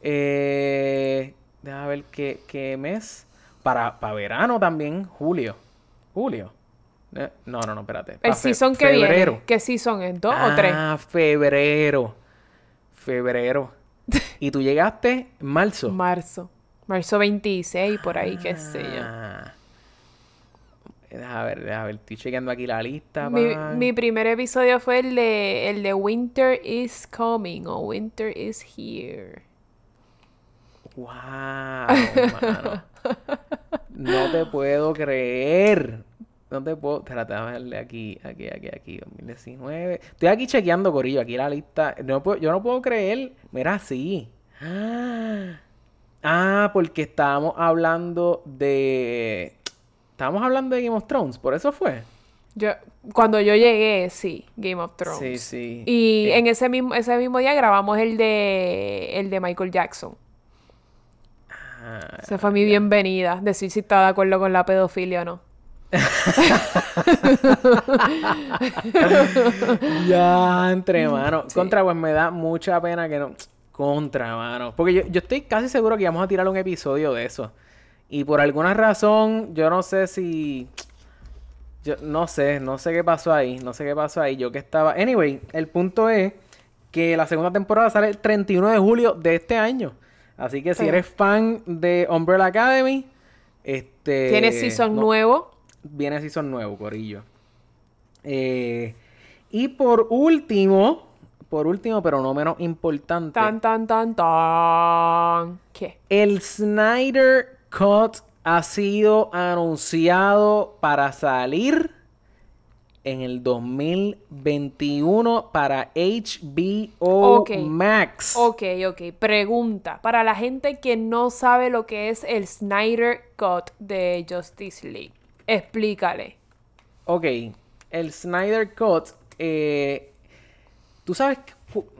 Eh, déjame ver qué, qué mes. Para, para verano también, julio. Julio. Eh, No, no, no, espérate. El season que febrero. viene. ¿Qué season es? ¿Dos o tres? Ah, febrero. Febrero. Y tú llegaste en marzo. Marzo. Marzo 26, por ahí, qué sé yo. Ah. Déjame ver, déjame ver. Estoy chequeando aquí la lista. Mi, mi primer episodio fue el de, el de Winter is Coming o Winter is Here. Wow, mano. No te puedo creer. No te puedo. Espérate, déjame darle aquí, aquí, aquí, aquí. 2019. Estoy aquí chequeando, Corillo. Aquí la lista. No puedo- yo no puedo creer. Mira, sí. Ah, Ah, porque estábamos hablando de. Estábamos hablando de Game of Thrones. Por eso fue. Yo, cuando yo llegué, sí, Game of Thrones. Sí, sí. Y Eh, en ese mismo, ese mismo día grabamos el de el de Michael Jackson. ah, Esa fue mi bienvenida. Decir si estaba de acuerdo con la pedofilia o no. Ya, entre mano. Contra, pues me da mucha pena que no. Contra, mano. Porque yo, yo estoy casi seguro que vamos a tirar un episodio de eso. Y por alguna razón, yo no sé si. Yo no sé, no sé qué pasó ahí. No sé qué pasó ahí. Yo que estaba. Anyway, el punto es que la segunda temporada sale el 31 de julio de este año. Así que si Sí. eres fan de Umbrella Academy, este. Tiene season no- nuevo. Viene season nuevo, Corillo. Eh, y por último, por último, pero no menos importante, Tan, tan, tan, tan. ¿Qué? el Snyder Cut ha sido anunciado para salir en el 2021 para HBO. Max. Ok, ok. Pregunta. Para la gente que no sabe lo que es el Snyder Cut de Justice League, explícale. Ok, el Snyder Cut, eh, tú sabes,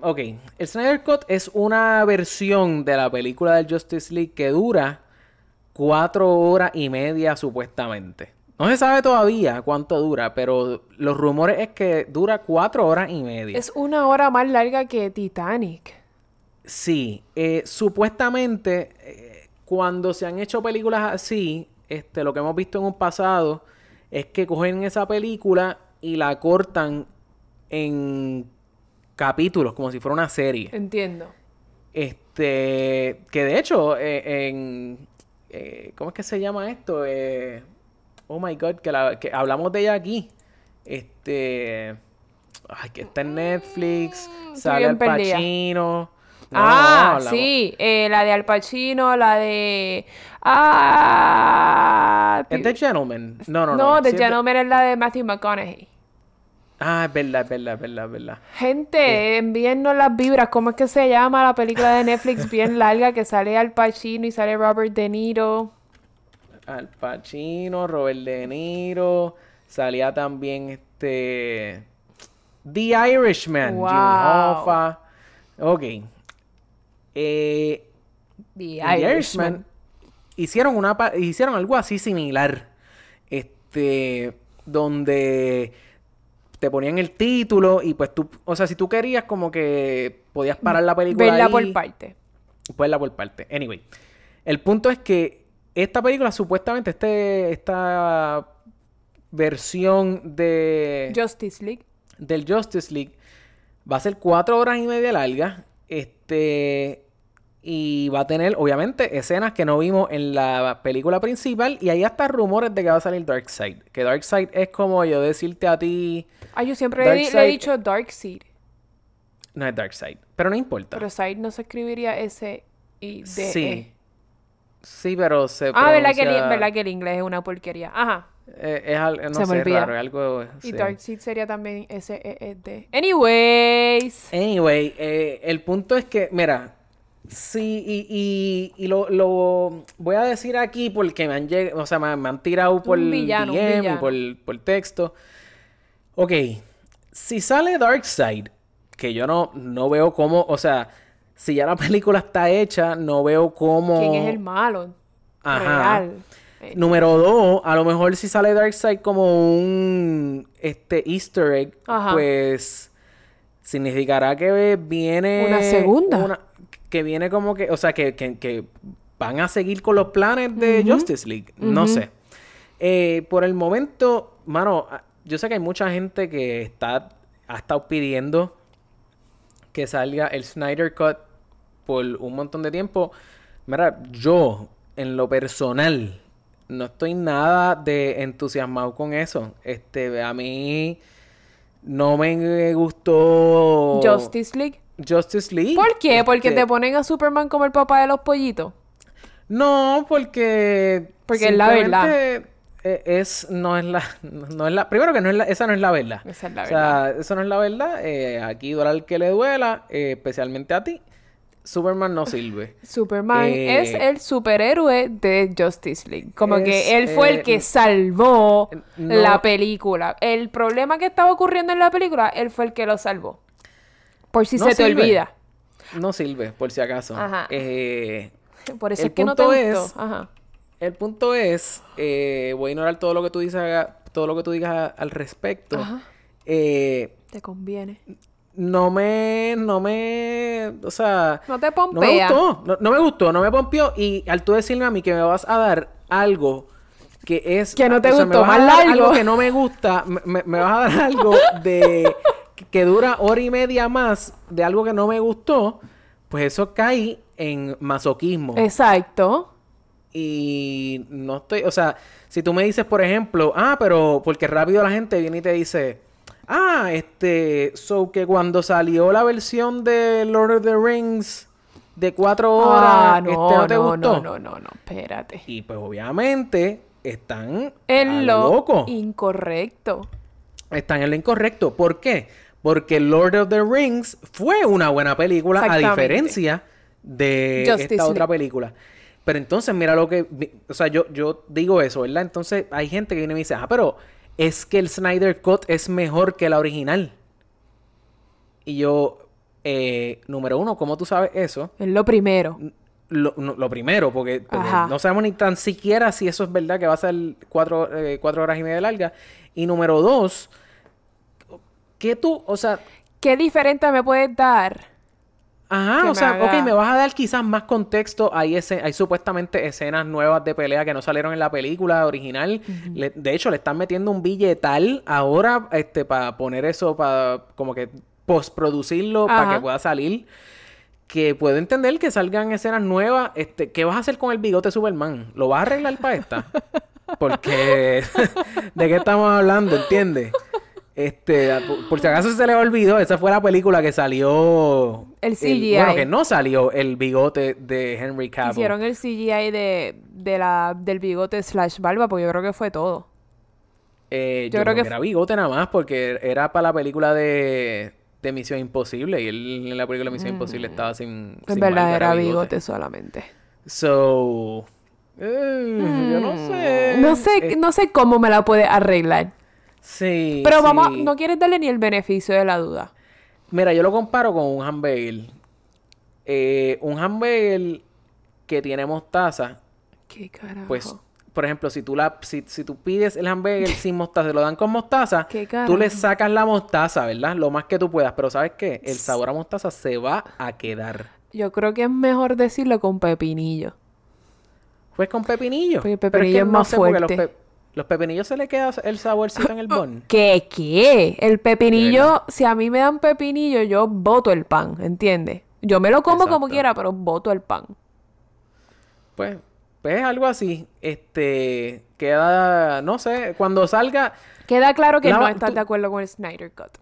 ok, el Snyder Cut es una versión de la película del Justice League que dura cuatro horas y media supuestamente. No se sabe todavía cuánto dura, pero los rumores es que dura cuatro horas y media. Es una hora más larga que Titanic. Sí, eh, supuestamente eh, cuando se han hecho películas así, este, lo que hemos visto en un pasado es que cogen esa película y la cortan en capítulos, como si fuera una serie. Entiendo. Este, que de hecho, eh, en, eh, ¿cómo es que se llama esto? Eh, oh my God, que, la- que hablamos de ella aquí. Este, ay, que está en Netflix, sale bien Al perdida. No, ah, sí. eh, la de Al Pacino, la de... Ah... ¿Es The Gentleman? No, no, no, no. The sí Gentleman es la de Matthew McConaughey. Ah, es verdad, es verdad, es verdad, es verdad. Gente, envíennos las vibras. ¿Cómo es que se llama la película de Netflix bien larga que sale Al Pacino y sale Robert De Niro? Al Pacino, Robert De Niro, salía también este The Irishman, Wow. Jimmy Hoffa. Ok. Eh, The The Irishman. Irishman hicieron una hicieron algo así similar. Este donde te ponían el título y pues tú, o sea, si tú querías como que podías parar la película Verla ahí. por parte. Verla por parte. Anyway, el punto es que esta película supuestamente este esta versión de Justice League. del Justice League va a ser cuatro horas y media larga. Este. Y va a tener, obviamente, escenas que no vimos en la película principal. Y hay hasta rumores de que va a salir Darkseid. Que Darkseid es como yo decirte a ti. Ah, yo siempre le, he dicho Darkseid. No es Darkseid. Pero no importa. Pero Side no se escribiría S I D E. sí. Sí, pero se. Ah, ¿verdad que, el, verdad que el inglés es una porquería. Ajá. Eh, es algo, no Se me sé, olvida. raro, es algo. Y sí. Darkseid sería también S E E D. Anyways. Anyway, eh, el punto es que, mira, sí, y, y, y lo, lo voy a decir aquí porque me han llegado, o sea, me, me han tirado por villano, un DM y por, por texto. Ok, si sale Darkseid, que yo no, no veo cómo, o sea, si ya la película está hecha, no veo cómo... ¿Quién es el malo? Ajá. Real. Eh, Número dos, a lo mejor si sale Darkseid como un este easter egg, Ajá. pues significará que viene Una segunda. una- que viene como que, o sea, que, que- que van a seguir con los planes de Justice League. No sé. Eh, por el momento, mano, a- yo sé que hay mucha gente que está ha estado pidiendo que salga el Snyder Cut por un montón de tiempo. Mira, yo, en lo personal, no estoy nada de entusiasmado con eso. Este, a mí no me gustó Justice League. Justice League. ¿Por qué? Porque Este, te ponen a Superman como el papá de los pollitos. No, porque Porque es la verdad. eh, Es, no es la, no es la, primero que no es la, esa no es la verdad. Esa es la O sea, eso no es la verdad. Eh, aquí duela el que le duela, eh, especialmente a ti. Superman no sirve. Superman Eh, es el superhéroe de Justice League. Como es, que él fue eh, el que salvó no- la película. El problema que estaba ocurriendo en la película, él fue el que lo salvó. Por si No se te olvida. No sirve, por si acaso. Ajá. Eh, Por eso El es que no te punto gustó. es- Ajá. El punto es, eh, voy a ignorar todo lo que tú dices, todo lo que tú digas al respecto. Ajá. Eh, Te conviene. no me, no me, o sea, No te no me pompea. gustó, no, no me gustó, no me pompió y al tú decirme a mí que me vas a dar algo que es Que no te o sea, me gustó, vas a más dar largo. algo que no me gusta, me, me- me vas a dar algo de que- dura hora y media más de algo que no me gustó, pues eso cae en masoquismo. Exacto. Y no estoy, o sea, si tú me dices, por ejemplo, ah, pero porque rápido la gente viene y te dice, ah, este, so que cuando salió la versión de Lord of the Rings de cuatro horas, Ah, este, no, ¿no te no, gustó? no, no, no, no, espérate. Y pues obviamente están En lo lo loco. incorrecto. Están en lo incorrecto. ¿Por qué? Porque Lord of the Rings fue una buena película a diferencia de Justice esta otra película. Pero entonces, mira lo que... O sea, yo, yo digo eso, ¿verdad? Entonces hay gente que viene y me dice, ah, pero es que el Snyder Cut es mejor que la original. Y yo, eh, número uno, ¿cómo tú sabes eso? Es lo primero. Lo, no- lo primero, porque, Ajá. no sabemos ni tan siquiera si eso es verdad que va a ser cuatro, eh, cuatro horas y media larga. Y número dos, que tú, o sea, ¿Qué diferente me puedes dar? ajá, o sea, haga- ok, me vas a dar quizás más contexto. Hay, ese, hay supuestamente escenas nuevas de pelea que no salieron en la película original. Le- de hecho, le están metiendo un billetal ahora este, para poner eso, para como que postproducirlo para que pueda salir. Que puedo entender que salgan escenas nuevas. Este, ¿Qué vas a hacer con el bigote Superman? ¿Lo vas a arreglar para esta? Porque ¿de qué estamos hablando? ¿Entiendes? Este, por, si acaso se le olvidó, esa fue la película que salió. El CGI. bueno, que no salió el bigote de Henry Cavill. Hicieron el CGI de, de la, del bigote slash barba, porque yo creo que fue todo. Eh, yo yo, creo creo que que era bigote nada más, porque era para la película de, de Misión Imposible. Y él en la película de Misión Imposible estaba sin. En sin verdad barba, era bigote solamente. So. eh, Yo no sé. No sé, Eh, no sé cómo me la puede arreglar. Sí. Pero vamos, no quieres darle ni el beneficio de la duda. Mira, yo lo comparo con un hamburger. Eh, un hamburger que tiene mostaza, ¿Qué carajo? pues, por ejemplo, si tú la, si, si tú pides el hamburger sin mostaza, se lo dan con mostaza, ¿Qué tú le sacas la mostaza, ¿verdad? Lo más que tú puedas. Pero ¿sabes qué? El sabor a mostaza se va a quedar. Yo creo que es mejor decirlo con pepinillo. Pues con pepinillo. Porque el Pero pepinillo es más sé, porque fuerte. Los, los pepinillos se le queda el saborcito en el bon. ¿Qué? ¿Qué? El ¿De pepinillo, si a mí me dan pepinillo, yo boto el pan, ¿entiendes? Yo me lo como como quiera, pero boto el pan. Pues, pues algo así. Este, queda, no sé, cuando salga... Queda claro que La- no estás tú- de acuerdo con el Snyder Cut.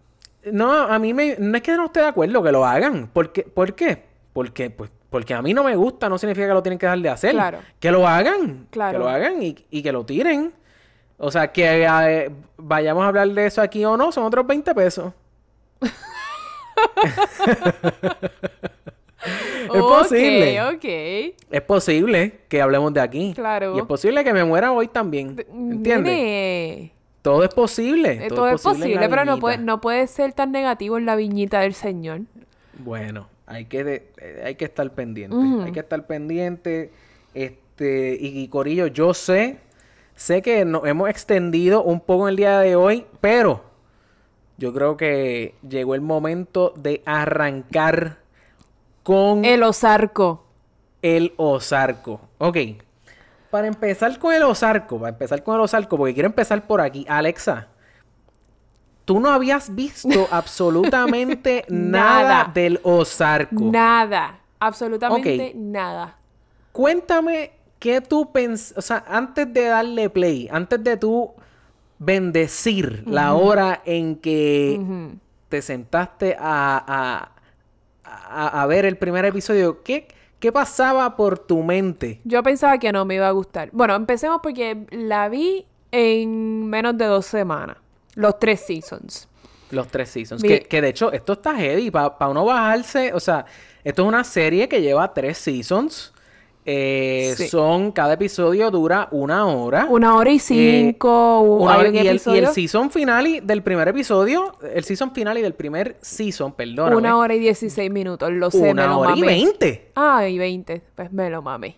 No, a mí me, no es que no esté de acuerdo que lo hagan. ¿Por qué? ¿Por qué? Porque, pues, porque a mí no me gusta, no significa que lo tienen que dejar de hacer. Claro. Que lo hagan. Claro. Que lo hagan y, y que lo tiren. O sea, que eh, vayamos a hablar de eso aquí o no, son otros 20 pesos. Es posible. Ok, ok. Es posible que hablemos de aquí. Claro. Y es posible que me muera hoy también. ¿Entiendes? Nene, Todo es posible. eh, todo es posible, pero no puede, no puede ser tan negativo en la viñita del Señor. Bueno, hay que, de- eh, hay que estar pendiente. Hay que estar pendiente. Este, y, y, Corillo, yo sé, sé que nos hemos extendido un poco en el día de hoy, pero yo creo que llegó el momento de arrancar con El osarco. el osarco. Ok. Para empezar con el osarco, para empezar con el osarco, porque quiero empezar por aquí. Alexa, tú no habías visto absolutamente nada, Nada. del osarco. Nada. Absolutamente nada. Cuéntame qué tú pensas, o sea, antes de darle play, antes de tú bendecir la hora en que te sentaste a, a, a- a ver el primer episodio, ¿qué, ¿qué pasaba por tu mente? Yo pensaba que no me iba a gustar. Bueno, empecemos porque la vi en menos de dos semanas. Los tres seasons. Los tres seasons. Mi- Que, que de hecho, esto está heavy. Para uno bajarse, o sea, esto es una serie que lleva tres seasons. Eh, Sí. Son, cada episodio dura una hora. Una hora y cinco. Eh, Una hay hora- y, el, y el season finale del primer episodio, el season finale del primer season, perdón. Una hora y dieciséis minutos. Lo sé, me Una lo hora y veinte. Ah, y veinte. Pues me lo mamé.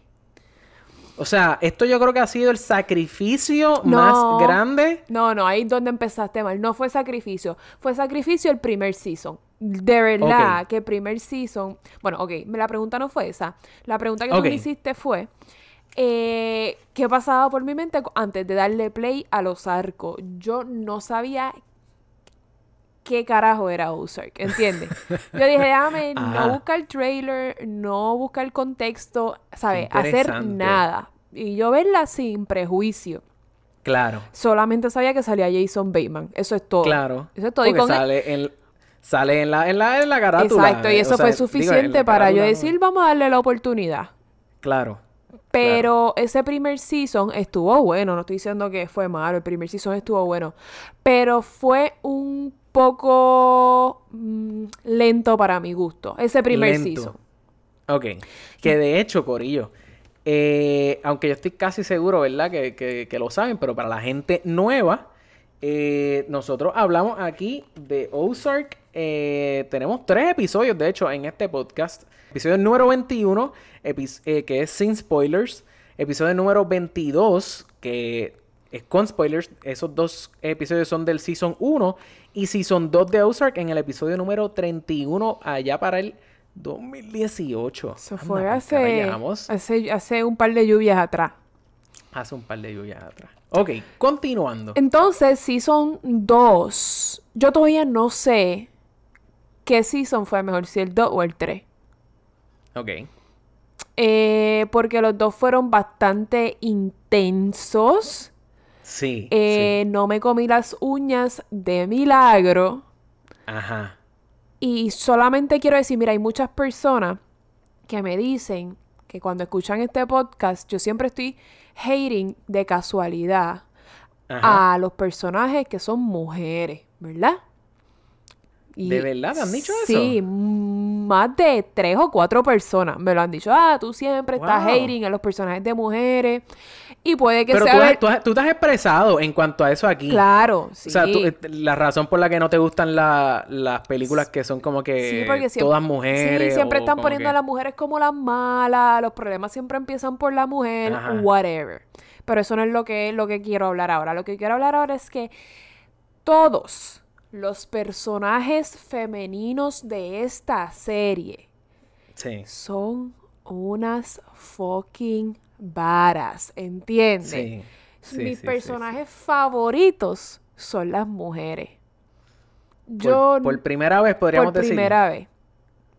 O sea, esto yo creo que ha sido el sacrificio No. más grande. No, no, ahí es donde empezaste mal. No fue sacrificio. Fue sacrificio el primer season. De verdad que el primer season. Bueno, ok, la pregunta no fue esa. La pregunta que tú me hiciste fue. eh, ¿Qué pasaba por mi mente antes de darle play a los arcos? Yo no sabía qué carajo era Ozark, ¿entiendes? Yo dije, déjame Ajá. no buscar el trailer, no buscar el contexto, ¿sabes? Hacer nada. Y yo verla sin prejuicio. Claro. Solamente sabía que salía Jason Bateman. Eso es todo. Claro. Eso es todo. Y Porque con e- sale en, sale en la, en la, en la carátula. Exacto, y eh, eso o sea, fue suficiente para yo decir, vamos a darle la oportunidad. Claro. Pero ese primer season estuvo bueno, no estoy diciendo que fue malo, el primer season estuvo bueno, pero fue un poco mm, lento para mi gusto, ese primer Lento. season. Ok. Que de hecho, Corillo, eh, aunque yo estoy casi seguro, ¿verdad? Que, que- que lo saben, pero para la gente nueva, eh, nosotros hablamos aquí de Ozark. Eh, tenemos tres episodios, de hecho, en este podcast. Episodio número 21, epis- eh, que es sin spoilers. Episodio número 22, que es con spoilers. Esos dos episodios son del Season 1 y Season 2 de Ozark en el episodio número 31, allá para el 2018. Eso Anda, fue hace, hace, hace un par de lluvias atrás. Hace un par de lluvias atrás. Ok, continuando. Entonces, Season 2, yo todavía no sé qué Season fue mejor, si el 2 o el 3. Ok. Eh, porque los dos fueron bastante intensos. Sí. Eh, No me comí las uñas de milagro. Ajá. Y solamente quiero decir, mira, hay muchas personas que me dicen que cuando escuchan este podcast, yo siempre estoy hating de casualidad Ajá. a los personajes que son mujeres, ¿verdad? Y ¿De verdad te han dicho eso? Sí, más de tres o cuatro personas me lo han dicho. Ah, tú siempre estás hating a los personajes de mujeres. Y puede que Pero sea... tú, has- ver- tú has- tú te has expresado en cuanto a eso aquí. Claro, sí. O sea, tú- eh, la razón por la que no te gustan la- las películas que son como que Sí, porque siempre, todas mujeres. Sí, siempre están poniendo que- a las mujeres como las malas, los problemas siempre empiezan por la mujer, Ajá. whatever. Pero eso no es lo que, lo que quiero hablar ahora. Lo que quiero hablar ahora es que todos los personajes femeninos de esta serie Sí. son unas fucking varas, ¿entiendes? Sí. Sí, Mis personajes favoritos son las mujeres. Yo Por, por primera vez podríamos por decir. primera vez.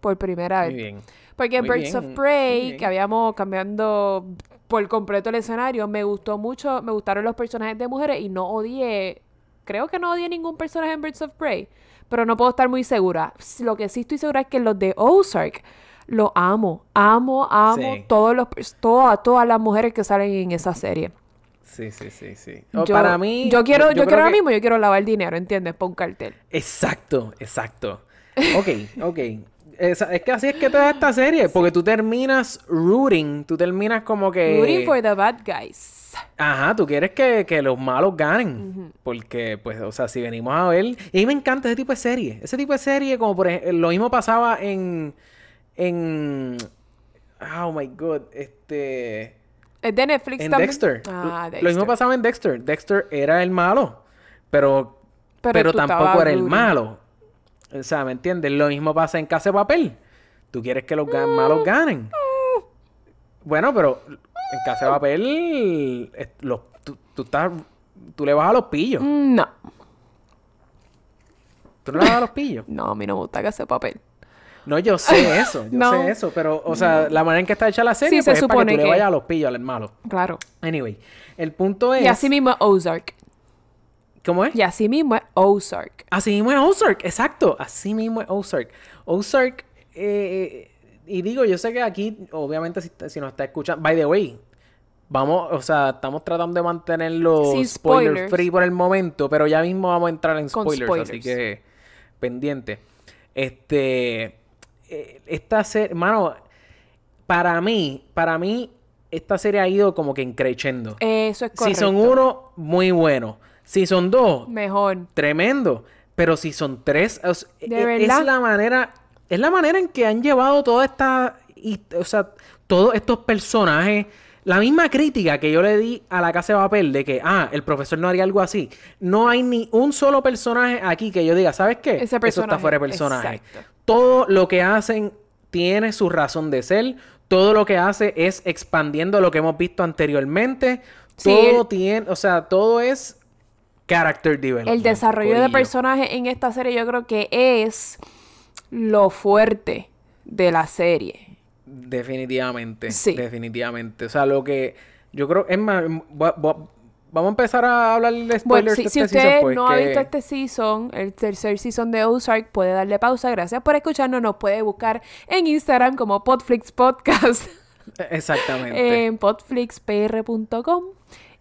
Por primera Muy vez. bien. Porque en Muy Birds bien, of muy Prey, que habíamos cambiando por completo el escenario, me gustó mucho, me gustaron los personajes de mujeres y no odié, creo que no odié ningún personaje en Birds of Prey, pero no puedo estar muy segura. Lo que sí estoy segura es que los de Ozark lo amo, amo, amo Sí. todos los todas todas las mujeres que salen en esa serie. Sí, sí, sí, sí. Yo, para mí. yo quiero, yo, quiero ahora mismo, yo quiero lavar dinero, ¿entiendes? Por un cartel. Exacto, exacto. Ok, ok. Es que así es que te da esta serie. Porque tú terminas rooting. Tú terminas como que. Rooting for the bad guys. Ajá, tú quieres que, que los malos ganen. Porque, pues, o sea, si venimos a ver. Y a mí me encanta ese tipo de serie. Ese tipo de serie, como por ejemplo, lo mismo pasaba en. En. Oh my god. Este. Es de Netflix En también. Dexter. Ah, Lo mismo Dexter. pasaba en Dexter. Dexter era el malo. Pero. Pero, tampoco era el malo. O sea, ¿me entiendes? Lo mismo pasa en Casa de Papel. Tú quieres que los ga- malos ganen. Bueno, pero en Casa de Papel. los- tú, tú estás. Tú le vas a los pillos. Mm, No, Tú no le vas a los pillos. no, a mí no me gusta que hace papel. No, yo sé eso. Yo No. sé eso. Pero, o sea, la manera en que está hecha la serie Sí, se pues, es para que tú le vayas a los pillos al malo. Claro. Anyway, el punto es. Y así mismo es Ozark. ¿Cómo es? Y así mismo es Ozark. Así mismo es Ozark, exacto. Así mismo es Ozark. Ozark, eh, y digo, yo sé que aquí, obviamente, si, si nos está escuchando, by the way, vamos, o sea, estamos tratando de mantenerlo Sin spoiler spoilers. free por el momento, pero ya mismo vamos a entrar en spoilers, así que pendiente. Este, eh, esta serie, mano, para mí, para mí, esta serie ha ido como que increchendo. Eso es correcto. Season 1, muy bueno. Season 2, Mejor. tremendo. Pero si son tres, o sea, ¿De e- verdad? es la manera, es la manera en que han llevado toda esta, y- o sea, todos estos personajes, la misma crítica que yo le di a la casa de papel de que, ah, el profesor no haría algo así. No hay ni un solo personaje aquí que yo diga, ¿sabes qué? Ese Eso está fuera de personaje. exacto. Todo lo que hacen tiene su razón de ser. Todo lo que hace es expandiendo lo que hemos visto anteriormente. Sí, todo el- tiene, o sea, todo es character development. El desarrollo de corillo. personaje en esta serie yo creo que es lo fuerte de la serie. Definitivamente. Sí. Definitivamente. O sea, lo que yo creo, es más, va- va- vamos a empezar a hablar de spoilers Bueno, si, de si este usted season, no ha visto este season, el tercer season de Ozark, puede darle pausa. Gracias por escucharnos. Nos puede buscar en Instagram como Podflix Podcast, Exactamente. en podflixpr.com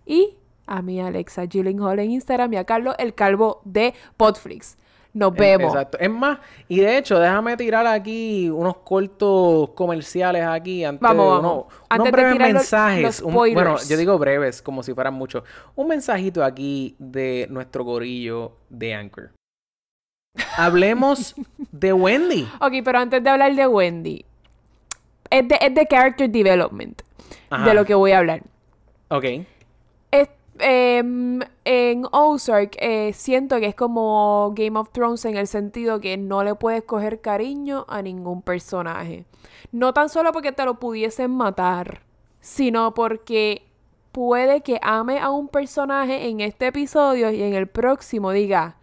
y a mi Alexa Gyllenhaal en Instagram y a Carlos el Calvo de Podflix. Nos vemos. Exacto. Es más, y de hecho, déjame tirar aquí unos cortos comerciales aquí antes Vamos, de vamos. unos, Antes unos de breves los- mensajes. los un- bueno, yo digo breves, como si fueran muchos. Un mensajito aquí de nuestro gorillo de Anchor. Hablemos de Wendy. Ok, pero antes de hablar de Wendy, es de, es de character development Ajá. de lo que voy a hablar. Ok. Em, en Ozark eh, siento que es como Game of Thrones en el sentido que no le puedes coger cariño a ningún personaje. No tan solo porque te lo pudiesen matar, sino porque puede que ame a un personaje en este episodio y en el próximo diga,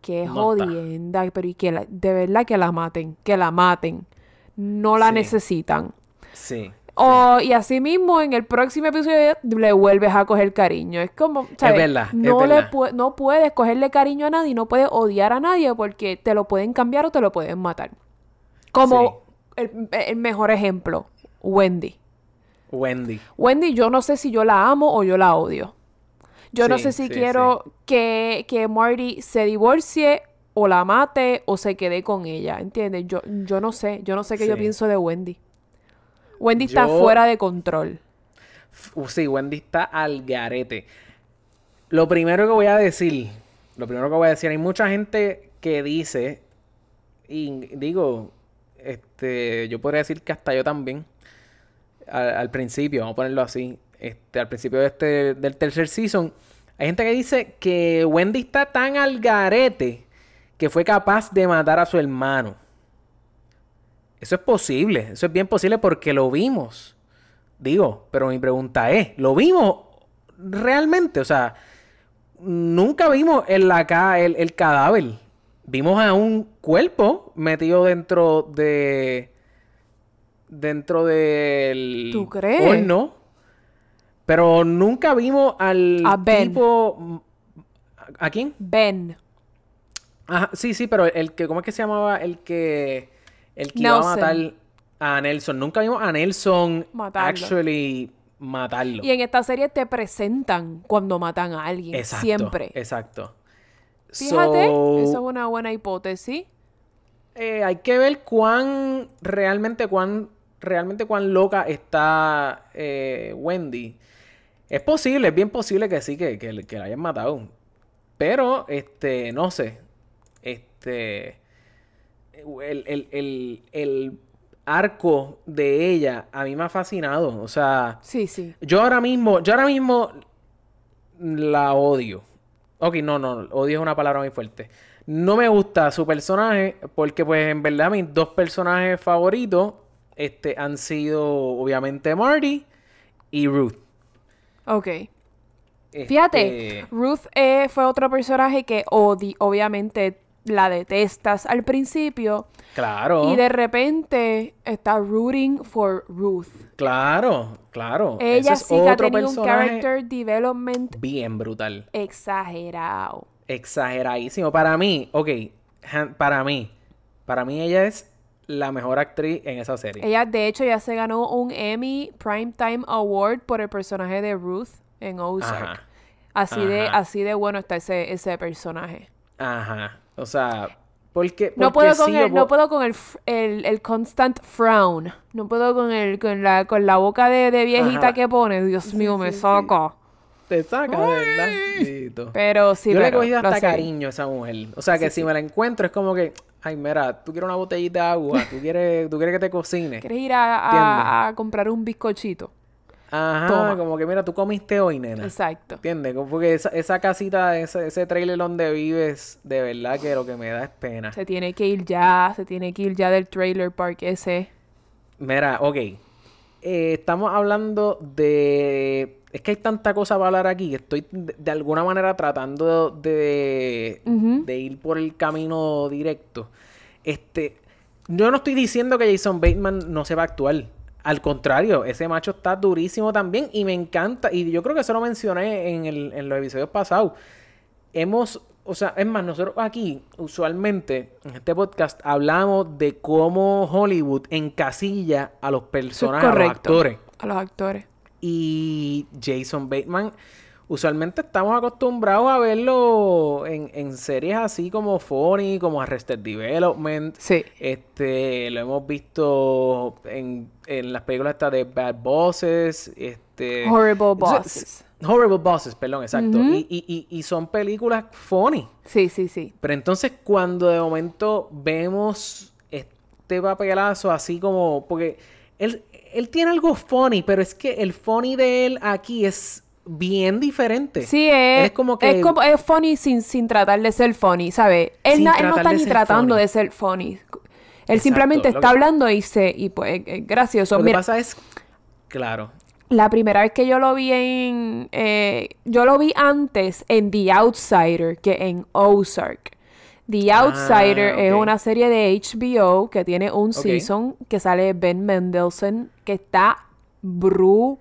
qué No jodienda, pero y que la- de verdad que la maten, que la maten. No la Sí. necesitan. Sí. O, y así mismo en el próximo episodio le vuelves a coger cariño. Es como, ¿sabes? verdad, es no, le pu- no puedes cogerle cariño a nadie, no puedes odiar a nadie porque te lo pueden cambiar o te lo pueden matar. Como el, el mejor ejemplo, Wendy. Wendy. Wendy, yo no sé si yo la amo o yo la odio. Yo no sé si sí, quiero Que, que Marty se divorcie o la mate o se quede con ella, ¿entiendes? Yo, yo no sé, yo no sé qué yo pienso de Wendy. Wendy está Yo- fuera de control. Uh, Sí, Wendy está al garete. Lo primero que voy a decir, lo primero que voy a decir, hay mucha gente que dice, y digo, este, yo podría decir que hasta yo también, al, al principio, vamos a ponerlo así, este, al principio de este, del tercer season, hay gente que dice que Wendy está tan al garete que fue capaz de matar a su hermano. Eso es posible, eso es bien posible porque lo vimos. Digo, pero mi pregunta es, ¿lo vimos realmente? O sea, nunca vimos el, la ca- el, el cadáver. Vimos a un cuerpo metido dentro de... Dentro del ¿Tú crees? horno. Pero nunca vimos al A Ben. tipo... ¿A a quién? Ben. Ajá, sí, sí, pero el que, ¿cómo es que se llamaba? El que, el que iba a Nelson. matar a Nelson. Nunca vimos a Nelson Matarlo. actually matarlo. Y en esta serie te presentan cuando matan a alguien. Exacto. Siempre. Exacto. Fíjate, So, eso es una buena hipótesis. eh, hay que ver cuán realmente cuán realmente cuán loca está eh, Wendy. Es posible, es bien posible que sí, que, que, que la hayan matado. Pero, este, no sé. Este. El, el, el, el arco de ella a mí me ha fascinado. O sea. Sí, sí. Yo ahora mismo, yo ahora mismo la odio. Ok, no, no, odio es una palabra muy fuerte. No me gusta su personaje porque pues en verdad mis dos personajes favoritos este, han sido obviamente Marty y Ruth. Ok. Fíjate, Este, Ruth eh, fue otro personaje que odi obviamente la detestas al principio Claro, y de repente está rooting for Ruth. claro, claro. Ella Ese es sí que ha otro tenido un personaje character development bien brutal. exagerado. Exageradísimo. Para mí, ok, para mí, para mí ella es la mejor actriz en esa serie. Ella, de hecho, ya se ganó un Emmy Primetime Award por el personaje de Ruth en Ozark. Ajá. Así de, así de bueno está ese, ese personaje. Ajá. O sea, porque, No puedo con sí, el, no puedo con el, el, el constant frown. No puedo con el, con la, con la boca de, de viejita Ajá. que pone. Dios mío, me saca. Te saca, de verdad. Pero sí, yo le he cogido hasta cariño a esa mujer. O sea, que si me la encuentro es como que, ay, mira, tú quieres una botellita de agua, tú quieres, tú quieres que te cocine. ¿Quieres ir a, a- a comprar un bizcochito? Ajá, Toma. como que mira, tú comiste hoy, nena. Exacto. ¿Entiendes? Porque esa, esa casita, ese, ese trailer donde vives, de verdad que lo que me da es pena. Se tiene que ir ya, se tiene que ir ya del trailer park ese. Mira, ok. Eh, estamos hablando de... Es que hay tanta cosa para hablar aquí. Estoy de, de alguna manera tratando de, de ir por el camino directo. Este, yo no estoy diciendo que Jason Bateman no se va a actuar. Al contrario, ese macho está durísimo también y me encanta. Y yo creo que eso lo mencioné en, el- en los episodios pasados. Hemos, o sea, es más, nosotros aquí, usualmente, en este podcast, hablamos de cómo Hollywood encasilla a los personajes, a los actores. A los actores. Y Jason Bateman, usualmente estamos acostumbrados a verlo en, en series así como Funny, como Arrested Development. Sí. Este, lo hemos visto en, en las películas estas de Bad Bosses. Este, Horrible Bosses. Horrible Bosses, perdón, exacto. Y, y, y, y son películas funny. Sí, sí, sí. Pero entonces cuando de momento vemos este papelazo así como... Porque él, él tiene algo funny, pero es que el funny de él aquí es bien diferente. Sí, es, es como que... es como es funny sin, sin tratar de ser funny, ¿sabes? Él, Sin na- él no está ni tratando funny. de ser funny. Él Exacto, simplemente lo está que- hablando y se y pues es gracioso. Lo que pasa es... Claro. la primera vez que yo lo vi en eh, yo lo vi antes en The Outsider que en Ozark. The Ah, Outsider es una serie de HBO que tiene un season que sale Ben Mendelsohn que está brutal.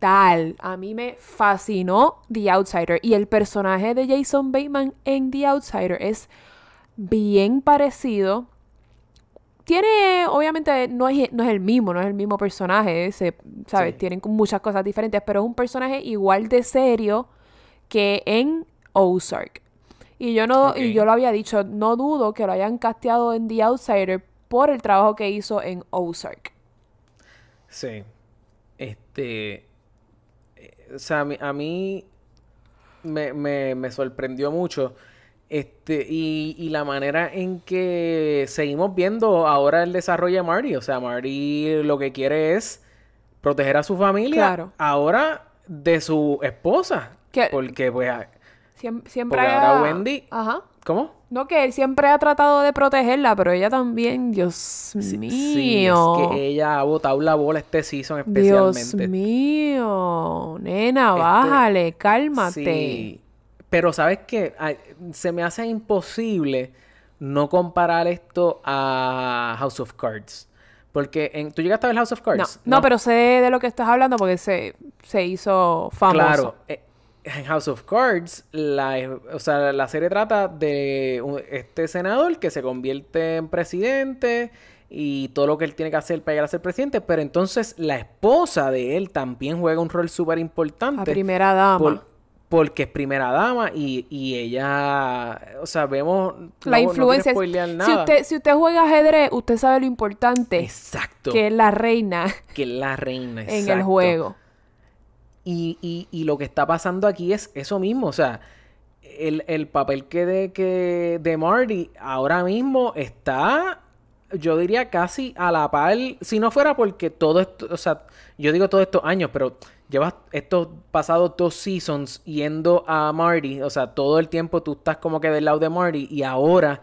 A mí me fascinó The Outsider y el personaje de Jason Bateman en The Outsider es bien parecido. Tiene, obviamente, no es, no es el mismo, no es el mismo personaje, se, ¿sabes? Sí. Tienen muchas cosas diferentes, pero es un personaje igual de serio que en Ozark. Y yo no, y yo lo había dicho, no dudo que lo hayan casteado en The Outsider por el trabajo que hizo en Ozark. Sí. Este. O sea, a mí, a mí me, me- me sorprendió mucho. Este, y, y la manera en que seguimos viendo ahora el desarrollo de Marty. O sea, Marty lo que quiere es proteger a su familia. Claro. Ahora de su esposa. Que- Porque, pues, a- Siem- siempre Porque ha- ahora Wendy- Ajá. ¿cómo? No, que él siempre ha tratado de protegerla, pero ella también, Dios Sí, mío. sí, es que ella ha botado la bola este season Dios especialmente. mío, nena, Este, bájale, cálmate. Sí. Pero sabes qué? Ay, se me hace imposible no comparar esto a House of Cards. Porque en, tú llegaste a ver House of No, Cards. no, pero sé de lo que estás hablando porque se, se hizo famoso. Claro. eh, En House of Cards, la, o sea, la serie trata de un- este senador que se convierte en presidente y todo lo que él tiene que hacer para llegar a ser presidente. Pero entonces la esposa de él también juega un rol súper importante. La primera dama. Por- porque es primera dama y, y ella, o sea, vemos la no- no influencia. es- spoilear si, nada. usted, si usted juega ajedrez, usted sabe lo importante Exacto. que es la reina que es la reina. en el juego. Y, y, y lo que está pasando aquí es eso mismo, o sea, el, el papel que de, que de Marty ahora mismo está, yo diría casi a la par, si no fuera porque todo esto, o sea, yo digo todos estos años, pero llevas estos pasados dos seasons yendo a Marty, o sea, todo el tiempo tú estás como que del lado de Marty y ahora...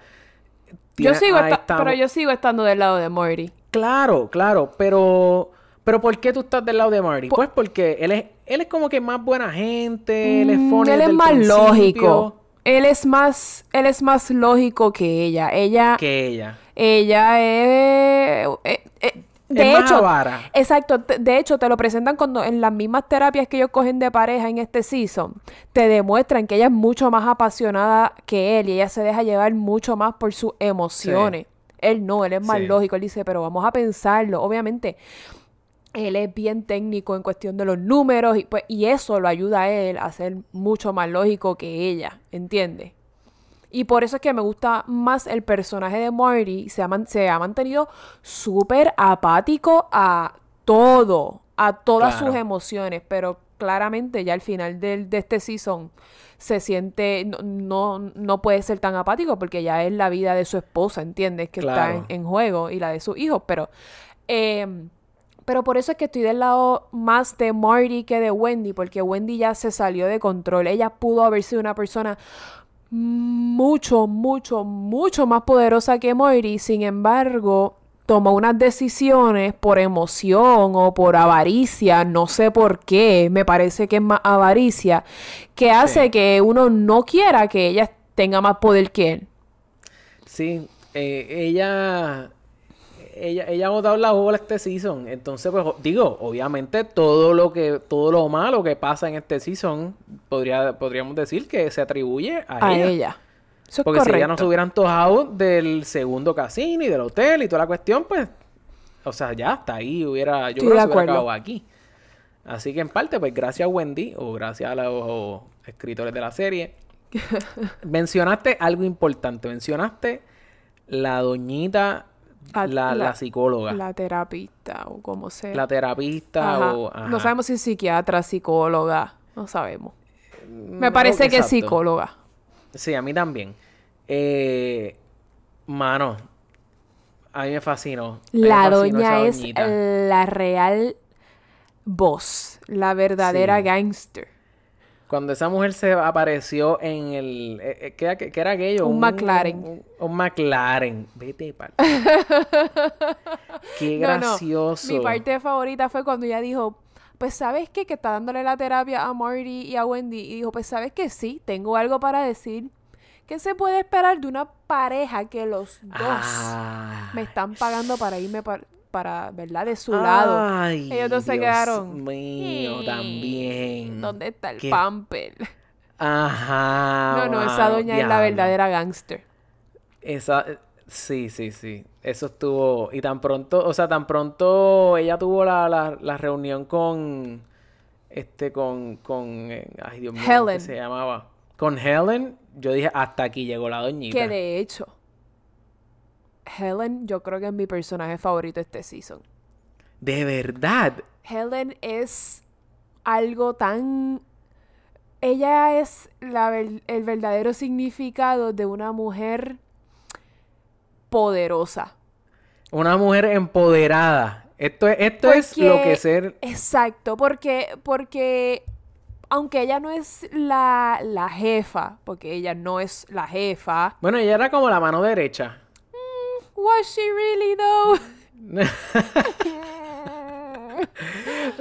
Yo sigo esta- pero yo sigo estando del lado de Morty. Claro, claro, pero pero ¿por qué tú estás del lado de Marty? Pues porque él es él es como que más buena gente, él es Mm, funny él es más principio lógico. Él es más, él es más lógico que ella. Ella, que ella. ella es, eh, eh, de es más hecho, avara. exacto. te- De hecho, te lo presentan cuando en las mismas terapias que ellos cogen de pareja en este season, te demuestran que ella es mucho más apasionada que él y ella se deja llevar mucho más por sus emociones. Él no, él es más Sí. lógico. Él dice, pero vamos a pensarlo. Obviamente, él es bien técnico en cuestión de los números y, pues, y eso lo ayuda a él a ser mucho más lógico que ella, ¿entiendes? Y por eso es que me gusta más el personaje de Marty. Se ha, man- se ha mantenido súper apático a todo, a todas Claro. sus emociones, pero claramente ya al final del, de este season se siente, no, no, no puede ser tan apático porque ya es la vida de su esposa, ¿entiendes? Que está en juego y la de sus hijos, pero... em, Pero por eso es que estoy del lado más de Marty que de Wendy, porque Wendy ya se salió de control. Ella pudo haber sido una persona mucho, mucho, mucho más poderosa que Marty. Sin embargo, tomó unas decisiones por emoción o por avaricia, no sé por qué, me parece que es más avaricia, que hace Sí. que uno no quiera que ella tenga más poder que él. Sí, eh, ella, ella, ella ha botado la bola este season. Entonces, pues, digo, obviamente todo lo que, todo lo malo que pasa en este season, podría, podríamos decir que se atribuye a, A ella. ella. Eso es Porque si ella no se hubiera antojado del segundo casino y del hotel y toda la cuestión, pues, o sea, ya hasta ahí hubiera, yo Estoy creo que se hubiera acabado aquí. Así que en parte, pues gracias a Wendy o gracias a los escritores de la serie, mencionaste algo importante, mencionaste la doñita, la, la la- psicóloga, la, La terapista o como sea. terapista Ajá. o... ajá. No sabemos si es psiquiatra, psicóloga. No sabemos. Me Mm, parece que es psicóloga. Sí, a mí también. Eh, mano, a mí me fascinó. Me La fascinó doña es la real voz, la verdadera Sí. gangster. Cuando esa mujer se apareció en el... eh, eh, ¿qué, era- qué era aquello? Un McLaren. Un, un McLaren. Vete pa'l- Qué No, no. gracioso. Mi parte favorita fue cuando ella dijo, pues sabes qué? que está dándole la terapia a Marty y a Wendy. Y dijo, pues sabes que sí, tengo algo para decir. ¿Qué se puede esperar de una pareja que los dos Ah. me están pagando para irme para, para ¿verdad? De su lado. Ellos dos se Dios quedaron. mío, "Mm, también. ¿Dónde está el Qué- pamper? Ajá. no, no, esa doña es la verdadera gangster. Esa, eh, sí, sí, sí. Eso estuvo. Y tan pronto, o sea, tan pronto ella tuvo la, la, la reunión con. Este, con. con eh, ay, Dios mío, ¿cómo que Helen. se llamaba? Con Helen. Yo dije, hasta aquí llegó la doñita. Que de hecho, Helen yo creo que es mi personaje favorito este season. De verdad. Helen es algo tan... Ella es la el verdadero significado de una mujer poderosa. Una mujer empoderada. Esto es, esto es lo que ser. Exacto, porque, porque aunque ella no es la, la jefa, porque ella no es la jefa, Bueno, ella era como la mano derecha. Was she really though?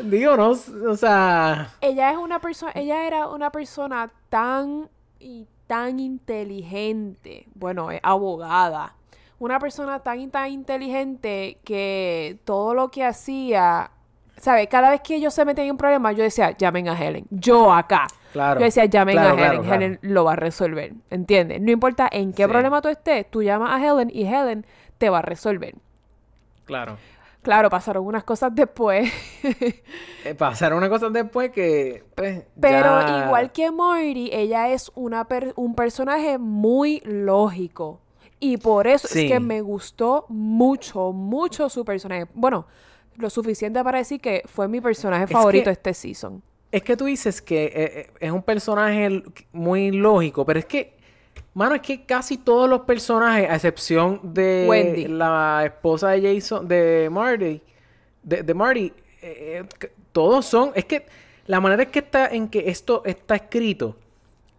Digo, no, o sea. ella es una persona, ella era una persona tan y tan inteligente, bueno, es abogada, una persona tan y tan inteligente que todo lo que hacía, ¿sabes? Cada vez que ellos se metían en un problema, yo decía, llamen a Helen, yo acá. Claro. Yo decía, llamen Claro, a Helen, claro. Helen lo va a resolver, ¿entiendes? No importa en qué Sí. problema tú estés, tú llamas a Helen y Helen te va a resolver. Claro. Claro, pasaron unas cosas después. Eh, pasaron una cosa después que. Pues, Pero ya- igual que Morty, ella es una per- un personaje muy lógico. Y por eso Sí. es que me gustó mucho, mucho su personaje. Bueno, lo suficiente para decir que fue mi personaje que- favorito este season. Es que tú dices que eh, eh, es un personaje muy lógico, pero es que, mano, es que casi todos los personajes, a excepción de Wendy. la esposa de Jason, de Marty, de, de Marty, eh, eh, todos son, es que la manera es que está en que esto está escrito,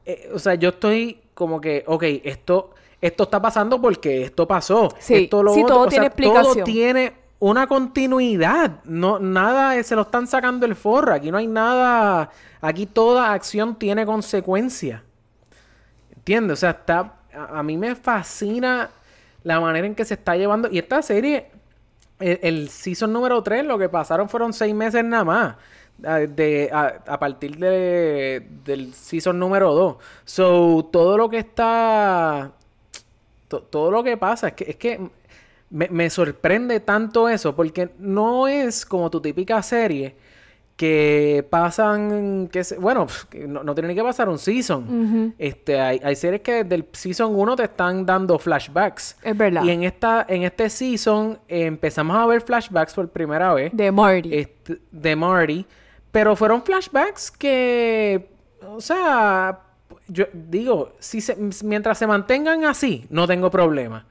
eh, o sea, yo estoy como que, ok, esto, esto está pasando porque esto pasó. Sí, esto, lo sí, otro, todo o sea, tiene Todo explicación. tiene una continuidad. No, nada se lo están sacando el forro. Aquí no hay nada. Aquí toda acción tiene consecuencia. ¿Entiendes? O sea, está. A, a mí me fascina la manera en que se está llevando. Y esta serie, el, el season número 3, lo que pasaron fueron seis meses nada más. De, a partir de, del season número 2. So, todo lo que está. to- todo lo que pasa es que, es que me, me sorprende tanto eso, porque no es como tu típica serie que pasan, que se- bueno, no, no tiene ni que pasar un season. Este, hay, hay series que desde el season 1 te están dando flashbacks. Es verdad. Y en esta, en este season eh, empezamos a ver flashbacks por primera vez De Marty. este, de Marty. Pero fueron flashbacks que, o sea, yo digo, si se- mientras se mantengan así, no tengo problema.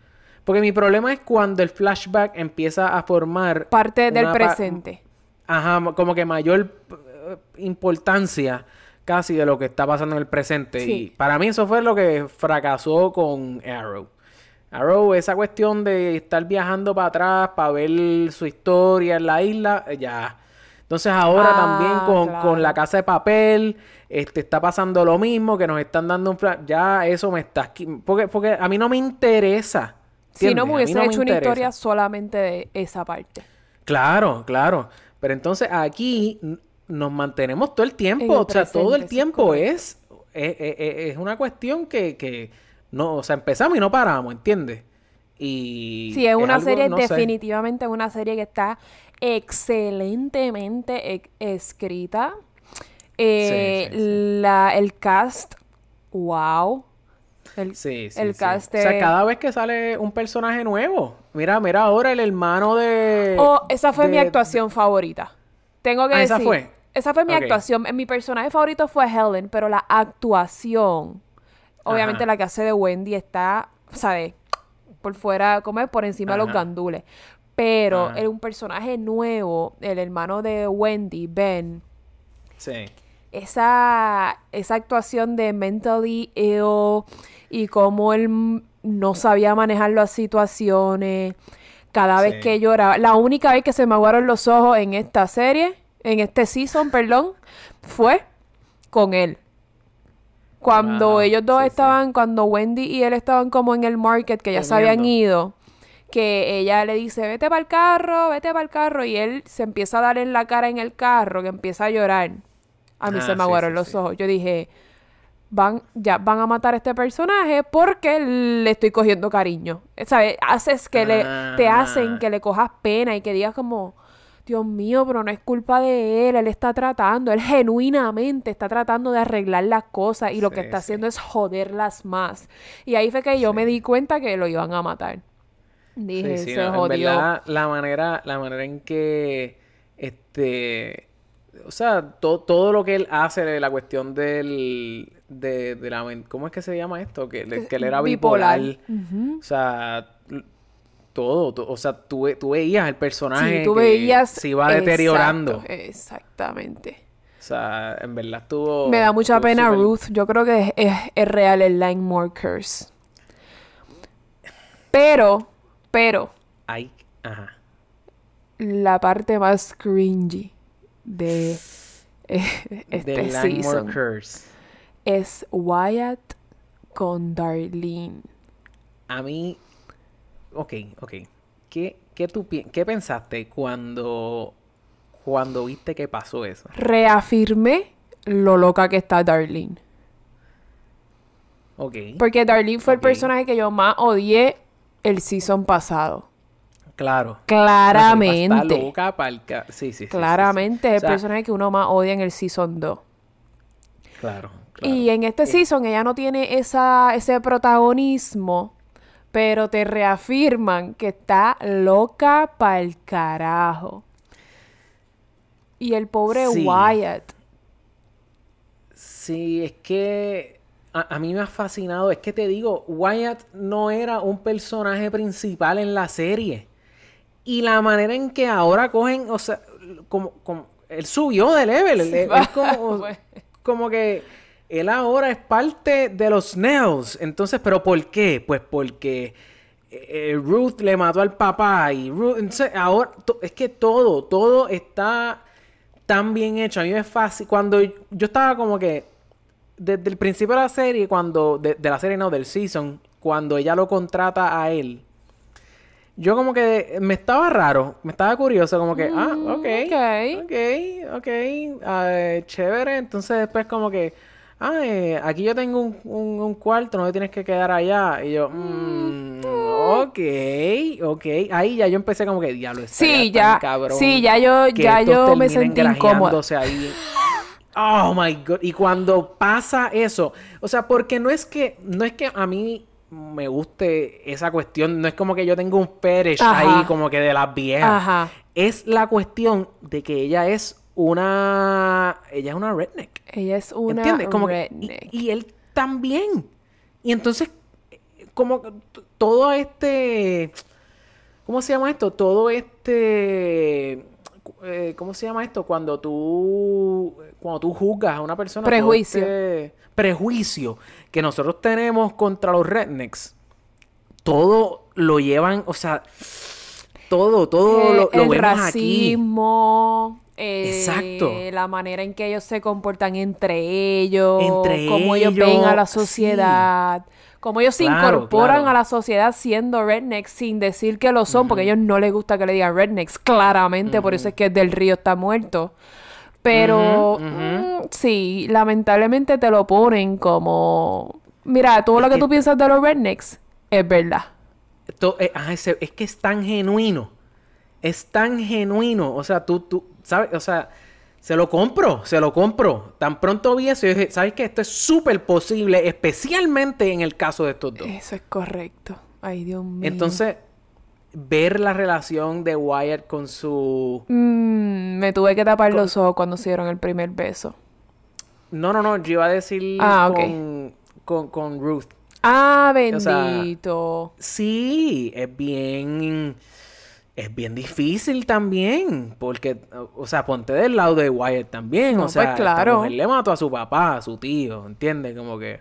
Porque mi problema es cuando el flashback empieza a formar... Parte del pa- presente. Ajá, mo- como que mayor eh, importancia casi de lo que está pasando en el presente. Sí. Y para mí eso fue lo que fracasó con Arrow. Arrow, esa cuestión de estar viajando para atrás para ver su historia en la isla, eh, ya. Entonces ahora Ah, también con, claro. con la casa de papel, este, está pasando lo mismo, que nos están dando un fla- Ya eso me está... Porque, porque a mí no me interesa. Si no me hubiese no hecho una interesa. historia solamente de esa parte. Claro, claro. Pero entonces aquí nos mantenemos todo el tiempo. O sea, todo el tiempo es, es, es- es una cuestión que, que no, o sea, empezamos y no paramos, ¿entiendes? Y Sí, es una algo, serie, no sé. definitivamente una serie que está excelentemente e- escrita. Eh, Sí, sí, sí. La, el cast, wow. El, Sí, sí, el cast O sea, cada vez que sale un personaje nuevo. Mira, mira ahora el hermano de... Oh, esa fue mi de- actuación favorita. Tengo que Ah, decir. ¿esa fue? Esa fue mi actuación. Mi personaje favorito fue Helen, pero la actuación, obviamente Ajá. la que hace de Wendy está, ¿sabes? Por fuera, como es por encima de los gandules. Pero Ajá. es un personaje nuevo, el hermano de Wendy, Ben. Sí. Esa, esa actuación de mentally ill y cómo él mm, no sabía manejar las situaciones. Cada vez que lloraba. La única vez que se me aguaron los ojos en esta serie, en este season, perdón, fue con él. Cuando ellos dos sí, sí. estaban, cuando Wendy y él estaban como en el market, que ya se habían ido, que ella le dice, vete para el carro, vete para el carro, y él se empieza a dar en la cara en el carro, que empieza a llorar. A mí Ah, se me aguaron los ojos. Yo dije, van, ya van a matar a este personaje porque le estoy cogiendo cariño. ¿Sabes? Haces que le, te hacen Ah. que le cojas pena y que digas como, Dios mío, pero no es culpa de él, él está tratando, él genuinamente está tratando de arreglar las cosas y lo que está sí. haciendo es joderlas más. Y ahí fue que yo me di cuenta que lo iban a matar. Dije, Sí, sí, se no, en jodió. verdad, la manera, la manera en que este o sea, to- todo lo que él hace de la cuestión del de, de la ¿cómo es que se llama esto? Que, le- que él era bipolar. O sea, todo, to- o sea, tú, tú veías el personaje Sí, tú que veías. se iba deteriorando. Exactamente. O sea, en verdad estuvo Me da mucha pena Ruth. Yo creo que es, es- es real el Langmore Curse. Pero, pero, Ay, ajá. la parte más cringy de eh, este The season Curse. Es Wyatt con Darlene. A mí, ok, ok. ¿Qué, qué, tú, qué pensaste cuando, cuando viste que pasó eso? Reafirmé lo loca que está Darlene. Ok. Porque Darlene fue el personaje que yo más odié el season pasado. Claro. Claramente. Está loca pa'l ca- Sí, sí, sí, sí, sí. Claramente es O el sea, personaje que uno más odia en el season 2. Claro, claro. Y en este season ella no tiene esa, ese protagonismo, pero te reafirman que está loca pa'l carajo. Y el pobre Sí. Wyatt. Sí, es que a, a mí me ha fascinado. Es que te digo, Wyatt no era un personaje principal en la serie. Y la manera en que ahora cogen, o sea, como, como él subió de level. él- él es como, Bueno. como que él ahora es parte de los Snails. Entonces, ¿pero por qué? Pues porque eh, Ruth le mató al papá y Ruth, entonces ahora es que todo, todo está tan bien hecho. A mí me fácil. Cuando yo, yo estaba como que desde el principio de la serie, cuando de, de la serie no del season, cuando ella lo contrata a él. Yo como que me estaba raro, me estaba curioso, como que, ah, ok, ok. ok, ok, ah, chévere. Entonces después como que, ah, eh, aquí yo tengo un, un- un cuarto, no te tienes que quedar allá. Y yo, mm, ok, ok. Ahí ya yo empecé como que, diablo, Sí, tan ya. cabrón Sí, ya yo, ya yo me sentí ahí. Oh my god. Y cuando pasa eso, o sea, porque no es que, no es que a mí me guste esa cuestión, no es como que yo tengo un fetish Ajá. ahí como que de las viejas. Ajá. Es la cuestión de que ella es una, ella es una redneck. Ella es una ¿Entiendes? Como que, y- redneck. y, él también. Y entonces, como todo este, ¿cómo se llama esto? Todo este, eh, ¿cómo se llama esto? Cuando tú, cuando tú juzgas a una persona. Prejuicio. este prejuicio que nosotros tenemos contra los rednecks. Todo lo llevan, o sea, todo, todo Eh, lo, lo el vemos aquí. Eh, Exacto. la manera en que ellos se comportan entre ellos, Entre cómo ellos ven a la ellos, sí. sociedad, cómo ellos se incorporan claro. a la sociedad siendo rednecks sin decir que lo son, porque a ellos no les gusta que le digan rednecks, claramente, por eso es que Del Río está muerto. Pero mm, sí, lamentablemente te lo ponen como... Mira, todo lo que que- tú piensas de los rednecks es verdad. Eh, ah, es que es tan genuino. Es tan genuino. O sea, tú, tú, ¿sabes? O sea, se lo compro, se lo compro. Tan pronto vi eso, yo dije, ¿sabes qué? Esto es súper posible, especialmente en el caso de estos dos. Eso es correcto. Ay, Dios mío. Entonces, ver la relación de Wyatt con su... Mm, me tuve que tapar los ojos cuando se dieron el primer beso. No, no, no, yo iba a decir Ah, con, con, con Ruth. Ah, O sea, bendito. Sí, es bien. Es bien difícil también. Porque, o sea, ponte del lado de Wyatt también. No, o sea, pues, claro. mujer le mató a su papá, a su tío, ¿entiendes? Como que.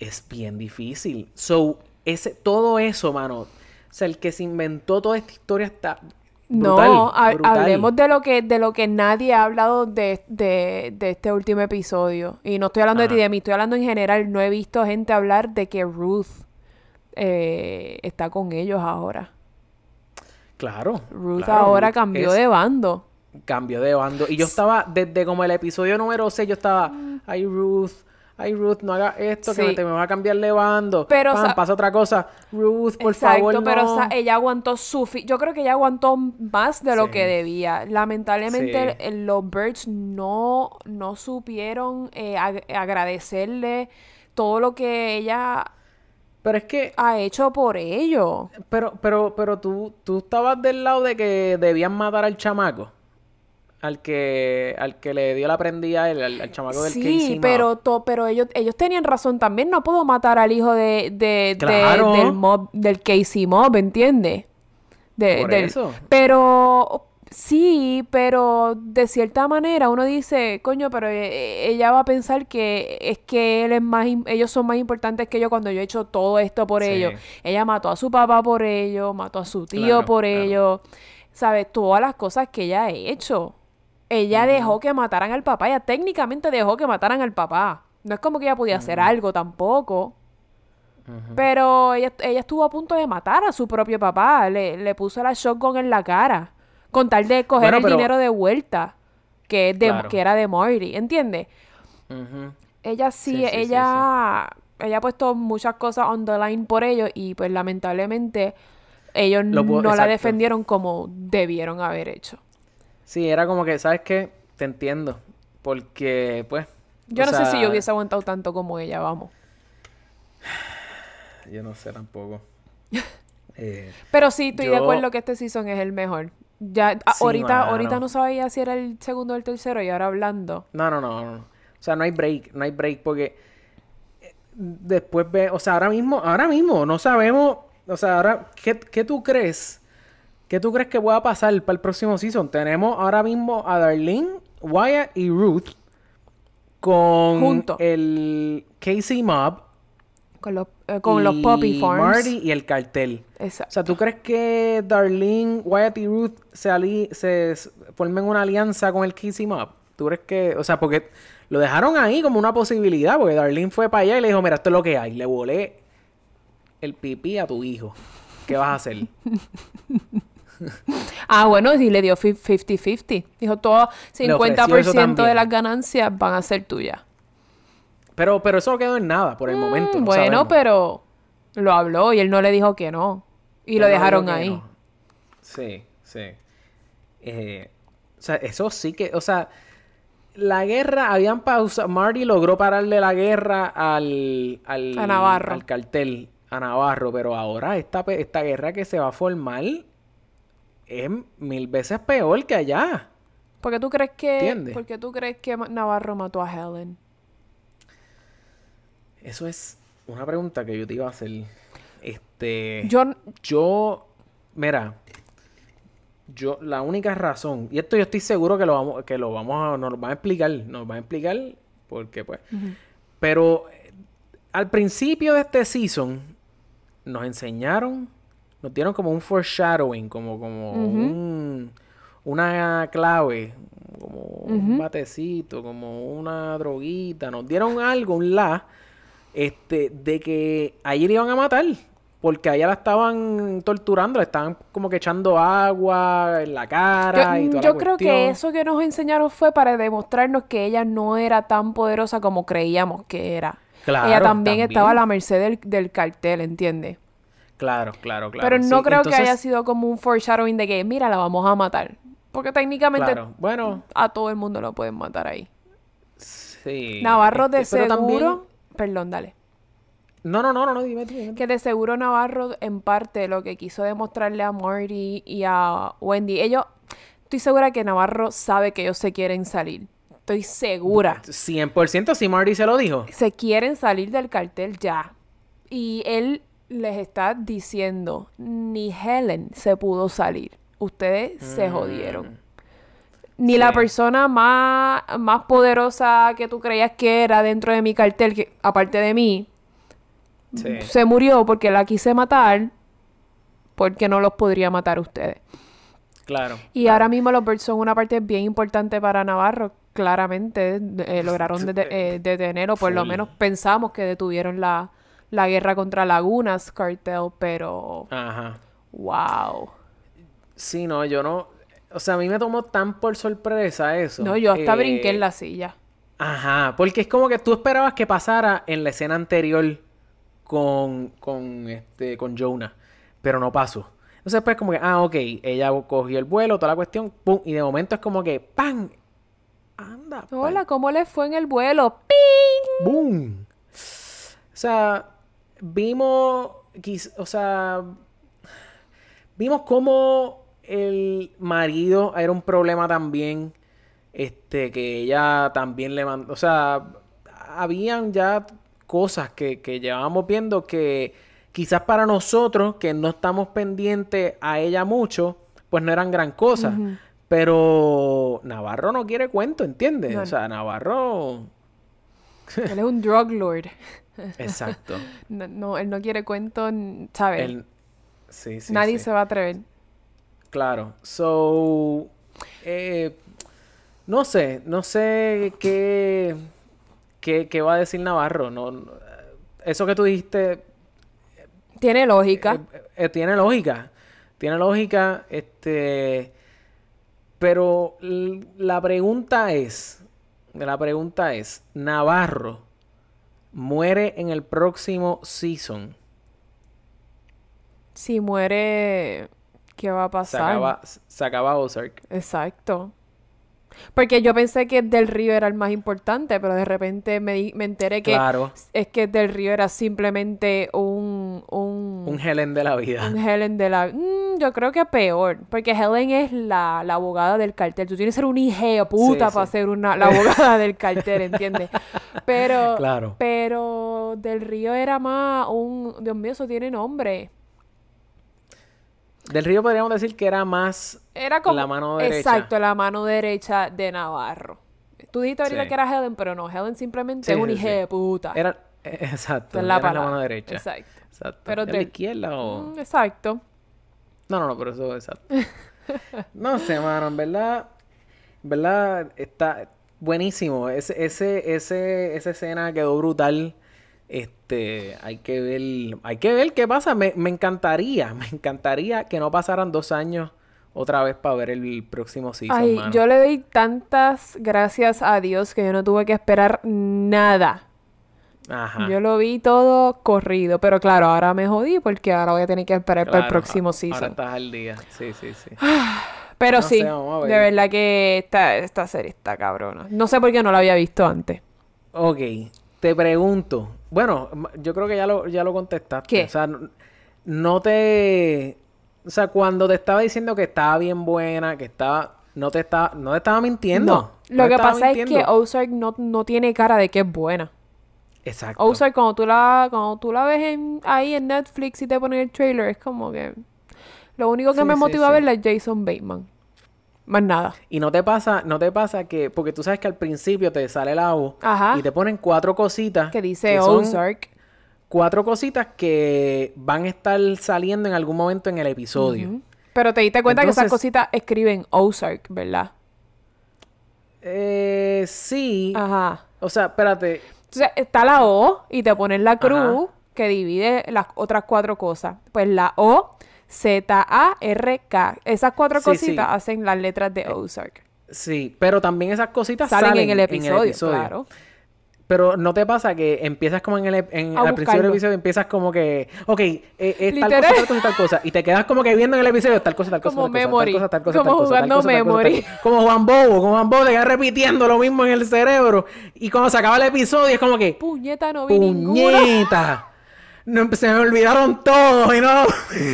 Es bien difícil. So, ese, todo eso, mano. O sea, el que se inventó toda esta historia está. Brutal, no, ha- brutal. hablemos de lo que de lo que nadie ha hablado de, de, de este último episodio. Y no estoy hablando de ti de mí, estoy hablando en general. No he visto gente hablar de que Ruth eh, está con ellos ahora. Claro. Ruth claro, ahora Ruth cambió de bando. Cambió de bando. Y yo estaba, desde como el episodio número 6, yo estaba, ay Ruth, ay Ruth, no haga esto, que Sí. te me va a cambiar de bando. Pero, pasa otra cosa. Ruth, por Exacto, favor, pero no. o sea, ella aguantó su Yo creo que ella aguantó más de lo que debía. Lamentablemente, Sí. los Birds no, no supieron eh, ag- agradecerle todo lo que ella Pero es que, ha hecho por ellos. pero, pero, pero tú, tú estabas del lado de que debían matar al chamaco. Al que, al que le dio la prendida al, al chamaco del Sí, Casey Mob. pero, to- pero ellos, ellos tenían razón también. No puedo matar al hijo de, de, del mob, del Casey Mob, ¿entiendes? De, Por del- eso. Pero sí, pero de cierta manera uno dice, coño, pero eh, ella va a pensar que es que él es más, ellos son más importantes que yo cuando yo he hecho todo esto por Sí. ellos. Ella mató a su papá por ellos, mató a su tío Claro, por claro. ellos. ¿Sabes? Todas las cosas que ella ha hecho. Ella dejó que mataran al papá. Ella técnicamente dejó que mataran al papá. No es como que ella podía hacer algo tampoco. Pero ella, ella estuvo a punto de matar a su propio papá. Le, le puso la shotgun en la cara. Con tal de coger Bueno, el dinero de vuelta. Que, es de, Claro. que era de Marty. ¿Entiendes? Ella sí, Sí, sí, sí, ella, ella ha puesto muchas cosas on the line por ellos y pues lamentablemente ellos Lo puedo- no la defendieron como debieron haber hecho. Sí, era como que, ¿sabes qué? Te entiendo. Porque, pues. Yo no sé si yo hubiese aguantado tanto como ella, vamos. Yo no sé tampoco. Eh, Pero sí, estoy de acuerdo que este season es el mejor. Ya, a- Sí, ahorita, mano. ahorita no sabía si era el segundo o el tercero y ahora hablando. No, no, no, no. O sea, no hay break, no hay break porque eh, después ve, o sea, ahora mismo, ahora mismo no sabemos, o sea, ahora, ¿qué, qué tú crees? ¿Qué tú crees que pueda pasar para el próximo season? Tenemos ahora mismo a Darlene, Wyatt y Ruth con Juntos. el Casey Mob Con los, eh, con los Poppy y Farms. Marty y el cartel. Exacto. O sea, ¿tú crees que Darlene, Wyatt y Ruth se, ali- se s- formen una alianza con el Casey Mob? ¿Tú crees que...? O sea, porque lo dejaron ahí como una posibilidad, porque Darlene fue para allá y le dijo, mira, esto es lo que hay. Le volé el pipí a tu hijo. ¿Qué vas a hacer? Ah, bueno, y le dio fi- 50-50. Dijo, todo Le ofreció eso 50% de las ganancias van a ser tuyas. Pero, pero eso no quedó en nada por el momento. Mm, no bueno, sabemos. pero lo habló y él no le dijo que no. Y Él lo dejaron ahí. no. Sí, sí. Eh, o sea, eso sí que, o sea, la guerra, habían pausado, Marty logró pararle la guerra al, al, A Navarro. al cartel, a Navarro, pero ahora esta, esta guerra que se va a formar es mil veces peor que allá. ¿Por qué tú crees que, ¿Entiendes? ¿por qué tú crees que Navarro mató a Helen? Eso es una pregunta que yo te iba a hacer. Este. Yo, Yo, mira, yo, la única razón, y esto yo estoy seguro que lo vamos, que lo vamos a, nos lo van a explicar, nos van a explicar, porque pues, pero eh, al principio de este season, nos enseñaron, nos dieron como un foreshadowing, como, como un, una clave, como un batecito, como una droguita, nos dieron algo, un la, este, de que ayer iban a matar. Porque a ella la estaban torturando, le estaban como que echando agua en la cara y yo, toda yo la creo que eso que nos enseñaron fue para demostrarnos que ella no era tan poderosa como creíamos que era. Claro, ella también, también. estaba a la merced del, del cartel, ¿entiendes? Claro, claro, claro. Pero no Sí, creo que haya sido como un foreshadowing de que, mira, la vamos a matar. Porque técnicamente Claro, bueno, a todo el mundo lo pueden matar ahí. sí. Navarro de este, pero seguro... también- Perdón, dale. No, no, no, no, no, dime. Que de seguro Navarro, en parte, lo que quiso demostrarle a Marty y a Wendy, ellos, estoy segura que Navarro sabe que ellos se quieren salir. Estoy segura. 100% si Marty se lo dijo. Se quieren salir del cartel ya. Y él les está diciendo, ni Helen se pudo salir. Ustedes se jodieron. Ni la persona más, más poderosa que tú creías que era dentro de mi cartel, que, aparte de mí, Sí. se murió porque la quise matar, porque no los podría matar ustedes. Claro. Y ahora mismo los Birds son una parte bien importante para Navarro. Claramente eh, lograron eh, detener, o por lo menos pensamos que detuvieron la, la guerra contra Lagunas Cartel, pero Ajá. wow. Sí, no, yo no. O sea, a mí me tomó tan por sorpresa eso. No, yo hasta Eh, brinqué en la silla. Ajá, porque es como que tú esperabas que pasara en la escena anterior con, con, este, con Jonah, pero no pasó. Entonces, pues, como que, ah, ok, ella cogió el vuelo, toda la cuestión, pum, y de momento es como que, ¡pam! Anda, Hola, ¿cómo les fue en el vuelo? ¡Ping! ¡Boom! O sea, vimos, o sea, vimos cómo el marido era un problema también, este, que ella también le mandó, o sea, habían ya cosas que, que llevábamos viendo que quizás para nosotros, que no estamos pendientes a ella mucho, pues no eran gran cosa. Pero Navarro no quiere cuento, ¿entiendes? O sea, Navarro... Él es un drug lord. Exacto. No, no, él no quiere cuento, ¿sabes? Sí, sí, Nadie sí. se va a atrever. Claro. So, eh, no sé, no sé qué, qué, qué va a decir Navarro. No, eso que tú dijiste Tiene lógica. eh, eh, tiene lógica. Tiene lógica, este, pero la pregunta es, la pregunta es, Navarro muere en el próximo season. Si muere, ¿qué va a Se pasar? acaba, se acaba Ozark. Exacto. Porque yo pensé que Del Río era el más importante, pero de repente me, di- me enteré que Claro. es que Del Río era simplemente un, un, Un Helen de la vida. un Helen de la... Mm, yo creo que peor, porque Helen es la, la abogada del cartel. Tú tienes que ser un hija puta Sí, para sí. ser una, la abogada del cartel, ¿entiendes? Pero, Claro. pero Del Río era más un... Dios mío, eso tiene nombre. Del Río podríamos decir que era más Era como... la mano derecha. Exacto, la mano derecha de Navarro. Tú dijiste ahorita Sí. que era Helen, pero no, Helen simplemente Sí, es un sí, hija sí. de puta. Era, eh, exacto. Es la era la palabra. mano derecha. Exacto. Exacto. Pero ¿Es la izquierda o...? Mm, exacto. No, no, no, pero eso exacto. no sé, mano, en verdad... En verdad está buenísimo. Ese, ese, ese, esa escena quedó brutal. Este, hay que ver... Hay que ver qué pasa. Me, me encantaría, me encantaría que no pasaran dos años otra vez para ver el próximo season, Ay, mano. yo le doy tantas gracias a Dios que yo no tuve que esperar nada. Ajá. Yo lo vi todo corrido, pero claro, ahora me jodí porque ahora voy a tener que esperar para el próximo season. Ahora estás al día. Sí, sí, sí. Pero no sí, sé, de ver. verdad que esta, esta serie está cabrona. No sé por qué no la había visto antes. Ok, te pregunto. Bueno, yo creo que ya lo, ya lo contestaste. ¿Qué? O sea, no, no te... O sea, cuando te estaba diciendo que estaba bien buena, que estaba... No te estaba, no te estaba mintiendo. No, lo que pasa es que. Ozark no, no tiene cara de que es buena. Exacto. Ozark, cuando tú la, cuando tú la ves en, ahí en Netflix y te ponen el trailer, es como que... Lo único que Sí, me sí, motiva a verla es Jason Bateman. Más nada. Y no te pasa, no te pasa que, porque tú sabes que al principio te sale la voz Ajá. y te ponen cuatro cositas Que dice son Ozark. cuatro cositas que van a estar saliendo en algún momento en el episodio. Pero te diste cuenta que esas cositas escriben Ozark, ¿verdad? Eh, sí. Ajá. O sea, espérate. Entonces está la O y te ponen la cruz Ajá. que divide las otras cuatro cosas. Pues la O, Z, A, R, K. Esas cuatro Sí, cositas sí. hacen las letras de Ozark. Sí, pero también esas cositas Salen, salen, en el episodio, claro. Pero no te pasa que empiezas como en el en, al principio del episodio empiezas como que, ok, eh, eh, tal cosa, tal cosa, tal cosa, y te quedas como que viendo en el episodio tal cosa, tal cosa, Como tal cosa, memory. tal cosa, tal cosa, Como tal cosa, jugando cosa, tal cosa, tal memory. cosa. como Juan Bobo, como Juan Bobo te quedas repitiendo lo mismo en el cerebro y cuando se acaba el episodio es como que, Puñeta, no vi puñeta. No, se me olvidaron todos y no.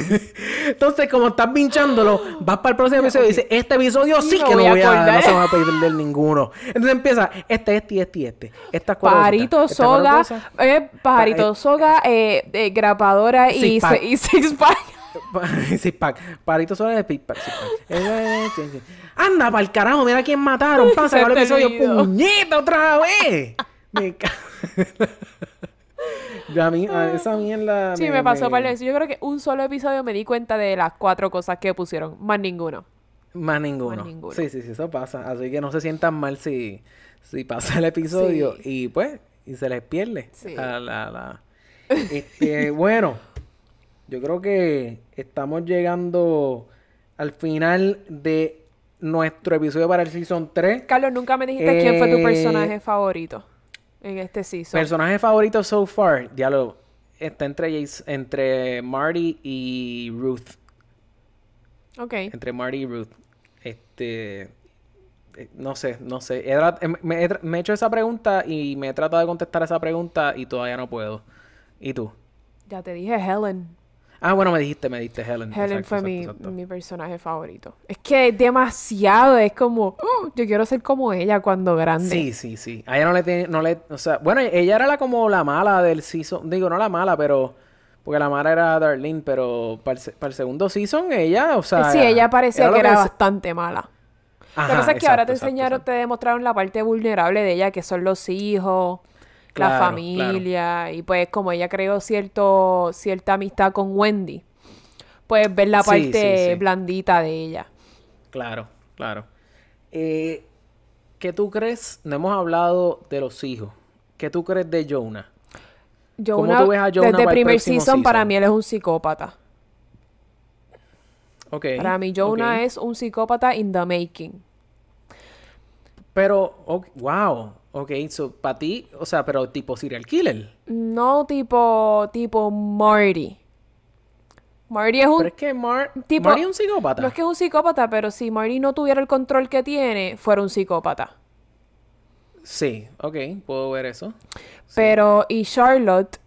Entonces, como estás pinchándolo, vas para el próximo episodio y dices, este episodio sí, que no voy a voy a, acordar. no se va a perder ninguno. Entonces empieza, este, este y este y este. Estas cuatro Pajarito estas cuatro Soga, cosas. eh, Pajarito Pa- Soga, eh, eh, grapadora y, Six pack. y Six Pack. Six pack. Parito solo de pack. Anda, para el carajo, mira quién mataron. Pasa el episodio. ¡Puñeta otra vez! Me ca- Ya a mí, a esa mierda. Sí, me pasó par de veces. Yo creo que un solo episodio me di cuenta de las cuatro cosas que pusieron. Más ninguno. Más ninguno. Más ninguno. Sí, sí, sí, eso pasa. Así que no se sientan mal si, si pasa el episodio y pues, y se les pierde. Sí. a la- la- Este, bueno, yo creo que estamos llegando al final de nuestro episodio para el Season 3. Carlos, nunca me dijiste quién fue tu Eh, personaje favorito en este season. Personaje favorito so far, ya lo está entre, entre Marty y Ruth. ok. entre Marty y Ruth. Este. eh, No sé, no sé. He eh, me, me he hecho esa pregunta y me he tratado de contestar esa pregunta y todavía no puedo. ¿Y tú? Ya te dije Helen. Ah, bueno, me dijiste, me dijiste Helen. Helen Exacto, fue exacto, mi, exacto. mi personaje favorito. Es que es demasiado, es como, "Oh, yo quiero ser como ella cuando grande. Sí, sí, sí. A ella no le tiene, no le, o sea, bueno, ella era la como la mala del season, digo, no la mala, pero, porque la mala era Darlene, pero para el, para el segundo season ella, o sea. sí, ella parecía que era bastante mala. Ajá, Lo que pasa es que ahora te enseñaron, te demostraron la parte vulnerable de ella, que son los hijos, la Claro, familia, y pues como ella creó cierto, cierta amistad con Wendy, pues ver la Sí, parte sí, sí. blandita de ella. Claro, claro. Eh, ¿Qué tú crees? No hemos hablado de los hijos. ¿Qué tú crees de Jonah? ¿Cómo Jonah, tú ves a Jonah desde el primer season, para mí él es un psicópata. Ok. Para mí Jonah es un psicópata in the making. Pero, wow. Ok, so, para ti, o sea, pero tipo serial killer. No tipo, tipo Marty. Marty es un Pero es que Mar tipo- Marty es un psicópata. No es que es un psicópata, pero si Marty no tuviera el control que tiene, fuera un psicópata. Sí, ok, puedo ver eso. Pero, y Charlotte,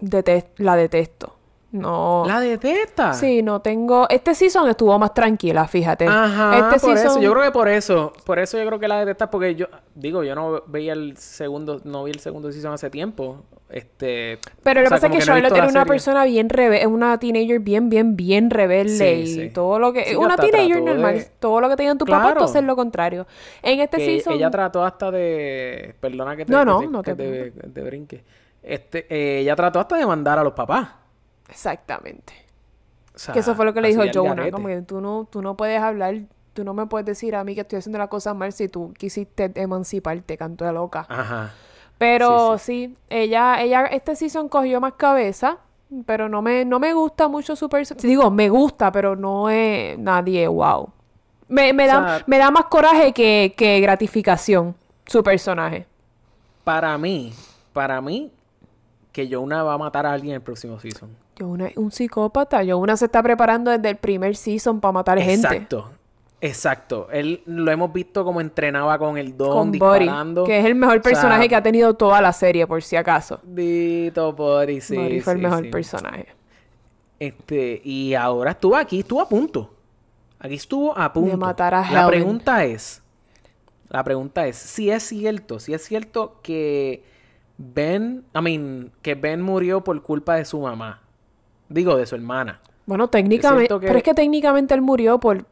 detes- la detesto. No. La detesta. Sí, no tengo. Este season estuvo más tranquila, fíjate. Ajá, este por eso. season- Yo creo que por eso. Por eso yo creo que la detesta porque yo, digo, yo no veía el segundo, no vi el segundo season hace tiempo. Este. Pero lo que pasa es que no Charlotte visto era una serie. persona bien rebelde, es una teenager bien, bien, bien rebelde Sí, y todo lo que... Sí, una teenager normal, de- todo lo que tenía en tu papá, Claro. tú hacer lo contrario. En este que season... ella trató hasta de perdona que te, No, que no, te- no que te te, te brinque este eh, ella trató hasta de mandar a los papás Exactamente. O sea, que eso fue lo que le dijo Jonah, como que tú no, tú no puedes hablar, tú no me puedes decir a mí que estoy haciendo las cosas mal si tú quisiste emanciparte, canto de loca. ajá Pero sí, ella, ella este season cogió más cabeza, pero no me, no me gusta mucho su personaje. Digo, me gusta, pero no es nadie, wow. Me, me, da, O sea- me da más coraje que, que gratificación su personaje. para mí para mí que Jonah va a matar a alguien en el próximo season Jonah es un psicópata. Jonah se está preparando desde el primer season para matar gente. exacto exacto él lo hemos visto como entrenaba con el don Con Buddy, disparando que es el mejor O sea, personaje que ha tenido toda la serie, por si acaso. Dito Buddy sí fue el mejor sí. personaje. Este, y ahora estuvo aquí, estuvo a punto. Aquí estuvo a punto. matar a La Helen. pregunta es, la pregunta es, si es cierto, si es cierto que Ben, I mean, que Ben murió por culpa de su mamá. Digo, de su hermana. Bueno, técnicamente, que- pero es que técnicamente él murió por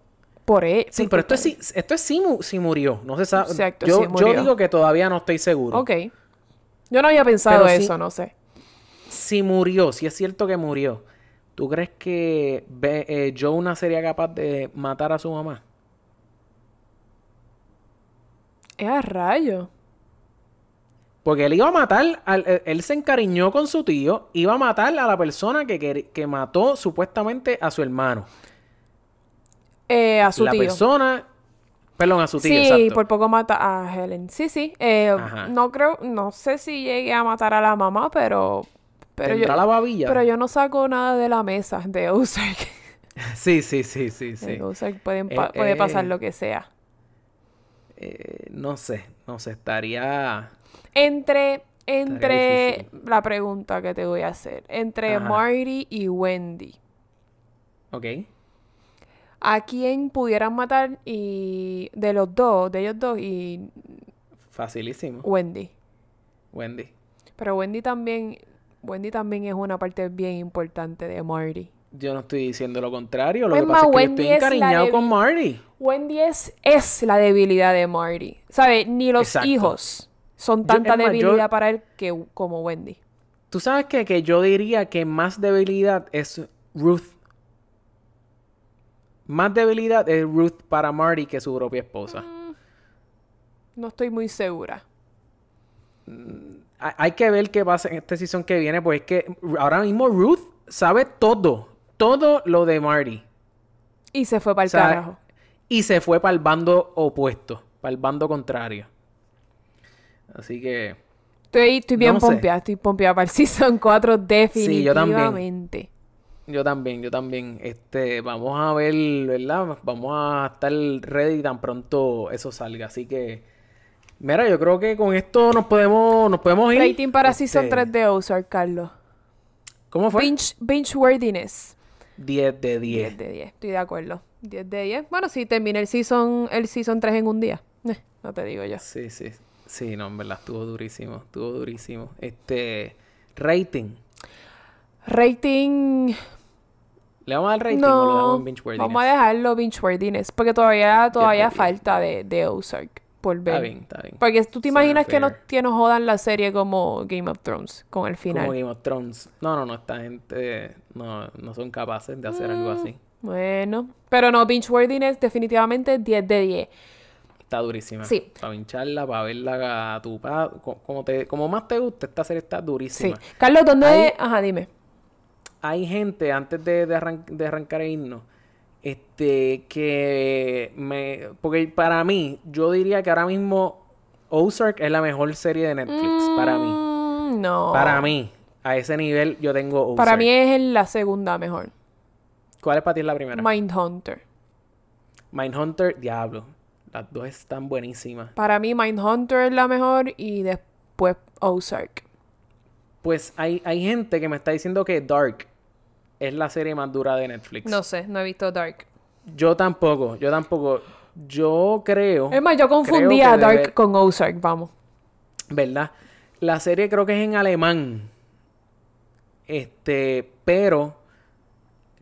por él. Sí, pero esto es si, esto es si, mu- si murió. No se sabe. Exacto, yo, sí yo digo que todavía no estoy seguro. Ok. Yo no había pensado Pero eso, no sé. Si murió, si es cierto que murió, ¿tú crees que eh, Jonah sería capaz de matar a su mamá? Es a rayo. Porque él iba a matar, al- él, se encariñó con su tío, iba a matar a la persona que, que mató supuestamente a su hermano. Eh, a su la tío. persona, perdón, a su tío, sí, exacto. por poco mata a Helen. Sí, sí. Eh, no creo, no sé si llegue a matar a la mamá, pero. Pero ¿Tendrá yo, la babilla? pero yo no saco nada de la mesa de Ozark. Sí, sí, sí, sí, sí. En Ozark pueden Eh, pa- puede pasar lo que sea. No sé, no sé, estaría... Entre, entre la pregunta que te voy a hacer, entre Ajá. Marty y Wendy, Ok. ¿a quién pudieran matar y de los dos, de ellos dos y Facilísimo. Wendy? Wendy. Pero Wendy también, Wendy también es una parte bien importante de Marty. Yo no estoy diciendo lo contrario. Lo Es que pasa es que yo estoy encariñado con Marty. Wendy es, es la debilidad de Marty. ¿Sabes? Ni los Exacto. hijos son Yo- tanta es más, yo- debilidad para él que como Wendy. Tú sabes que, que yo diría que más debilidad es Ruth. Más debilidad es Ruth para Marty que su propia esposa. No estoy muy segura. Hay, hay que ver qué pasa en este season que viene, pues es que ahora mismo Ruth sabe todo. Todo lo de Marty. Y se fue para el O sea, carajo. Y se fue para el bando opuesto, para el bando contrario. Así que Estoy, estoy bien no pompeada, estoy pompeada para el Season 4 Sí, yo también. definitivamente. yo también, yo también. Este, vamos a ver, ¿verdad? Vamos a estar ready tan pronto eso salga. Así que, mira, yo creo que con esto nos podemos, nos podemos ir. Rating para Season Este, 3 de Ozark, Carlos. ¿Cómo fue? Binge, binge worthiness. 10 de 10. 10 de 10, estoy de acuerdo. 10 de 10. Bueno, sí, terminé el season, el season 3 en un día. Eh, no te digo yo. Sí, sí. Sí, no, en verdad, estuvo durísimo. Estuvo durísimo. Este, rating. Rating. ¿Le vamos a dar rating o lo dejamos No. en binge Vamos a dejarlo binge worthiness. Porque todavía, todavía 10. falta de, de Ozark por ver. Está bien, está bien. Porque tú te imaginas que, no, fair. que nos jodan la serie como Game of Thrones con el final. Como Game of Thrones. No, no, no, esta gente no, no son capaces de hacer algo así. Bueno. Pero no, binge worthiness definitivamente 10 de 10. Está durísima. Sí. Para pincharla, para verla a tu pa... co- Como, te, como más te gusta, esta serie está Sí. durísima. Carlos, ¿dónde? Ahí- Ajá, dime. Hay gente, antes de, de, arran- de arrancar e irnos, este, que me... Porque para mí, yo diría que ahora mismo Ozark es la mejor serie de Netflix. Para mí. Mm, no. Para mí. A ese nivel yo tengo Ozark. Para mí es la segunda mejor. ¿Cuál es para ti la primera? Mindhunter. Mindhunter, Diablo. Las dos están buenísimas. Para mí Mindhunter es la mejor y después Ozark. Pues hay, hay gente que me está diciendo que Dark es la serie más dura de Netflix. No sé, no he visto Dark. Yo tampoco, yo tampoco. Yo creo, Es más, yo confundía Dark debe- con Ozark, vamos. ¿verdad? La serie creo que es en alemán. Este, pero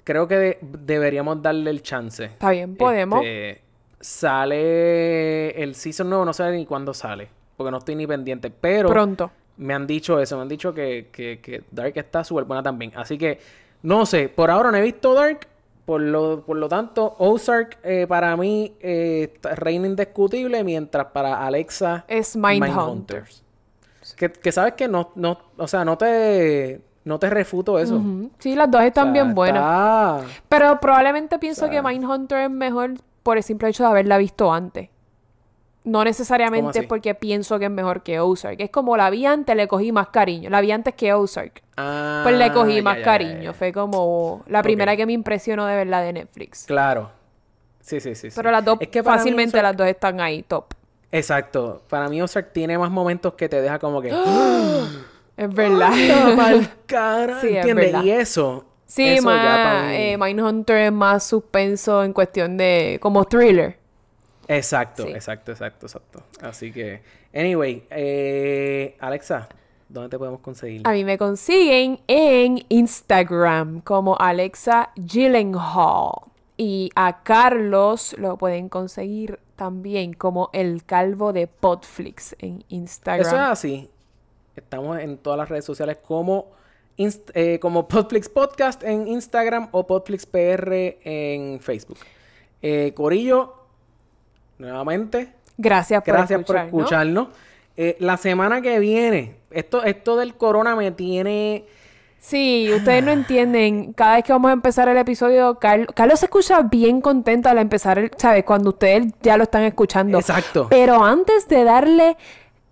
creo que de- deberíamos darle el chance. Está bien, podemos. Este, sale el season nuevo, no sé ni cuándo sale, porque no estoy ni pendiente, pero Pronto. me han dicho eso, me han dicho que, que, que Dark está súper buena también. Así que, no sé, por ahora no he visto Dark. Por lo, por lo tanto, Ozark eh, para mí eh, reina indiscutible, mientras para Alexa Es Mindhunter. Mindhunters. Que, que sabes que no, no, o sea, no te, no te refuto eso. Sí, las dos están O sea, bien buenas. está- Pero probablemente pienso que sea- Mindhunter es mejor por el simple hecho de haberla visto antes. No necesariamente porque pienso que es mejor que Ozark. Es como la vi antes, le cogí más cariño. La vi antes que Ozark. Ah, Pues le cogí ya, más ya, cariño. ya. Fue como la primera que me impresionó de verdad de Netflix. Claro. Sí, sí, sí. sí. Pero las dos, Es que fácilmente Ozark- las dos están ahí, top. Exacto. Para mí Ozark tiene más momentos que te deja como que... Es verdad. Sí, es verdad. Y eso... Sí, eso ya más, mí- eh, Mindhunter es más suspenso en cuestión de... como thriller. Exacto, Sí. exacto, exacto, exacto. Así que... Anyway, eh, Alexa, ¿Dónde te podemos conseguir? A mí me consiguen en Instagram como Alexa Gyllenhaal. Y a Carlos lo pueden conseguir también como el calvo de Podflix en Instagram. Eso es así. Estamos en todas las redes sociales como, eh, como Podflix Podcast en Instagram o Podflix PR en Facebook. Eh, Corillo, nuevamente, Gracias por gracias por escuchar, ¿no? escucharnos. Eh, la semana que viene, esto, esto del corona me tiene... Sí, ustedes no entienden. Cada vez que vamos a empezar el episodio, Carl- Carlos se escucha bien contento al empezar, el, ¿sabes? Cuando ustedes ya lo están escuchando. Exacto. Pero antes de darle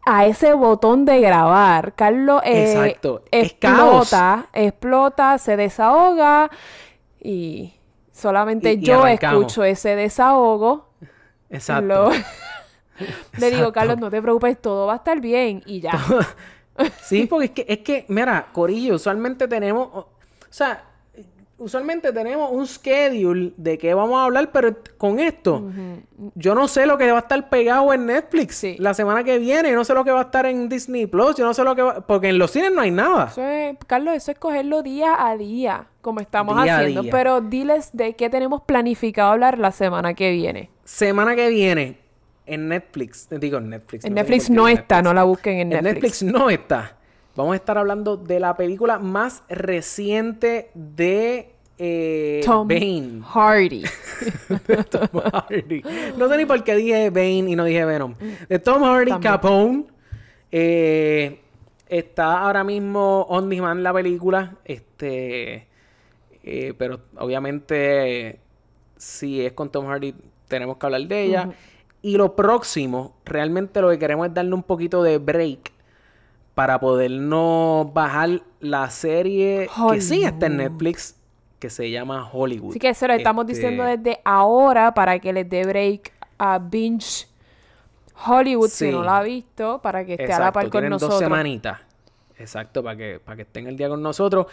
a ese botón de grabar, Carlos eh, Exacto. Es caos. explota, explota, se desahoga y solamente Y- yo escucho ese desahogo. Exacto. Lo- Le digo, Exacto. Carlos, no te preocupes, todo va a estar bien y ya. Sí, porque es que, es que, mira, Corillo, usualmente tenemos, o sea, usualmente tenemos un schedule de qué vamos a hablar, pero con esto, yo no sé lo que va a estar pegado en Netflix Sí. la semana que viene, yo no sé lo que va a estar en Disney Plus, yo no sé lo que va, porque en los cines no hay nada. Eso es- Carlos, eso es cogerlo día a día, como estamos Día haciendo. día. Pero diles de qué tenemos planificado hablar la semana que viene. Semana que viene en Netflix, digo en Netflix. En no Netflix no en está, Netflix. no la busquen en En Netflix. Netflix no está. Vamos a estar hablando de la película más reciente de eh, Tom Bane. Hardy. Tom Hardy. No sé ni por qué dije Bane y no dije Venom. De Tom Hardy También. Capone. eh, está ahora mismo on demand la película. Este. eh, pero obviamente, si es con Tom Hardy, tenemos que hablar de ella. Y lo próximo, realmente lo que queremos es darle un poquito de break para podernos bajar la serie que sí está en Hollywood. Netflix, que se llama Hollywood. Así que se lo estamos Este, diciendo desde ahora para que les dé break a Binge Hollywood Sí. si no la ha visto, para que esté a la par con tienen nosotros. dos semanitas. Exacto, para que, para que estén el día con nosotros.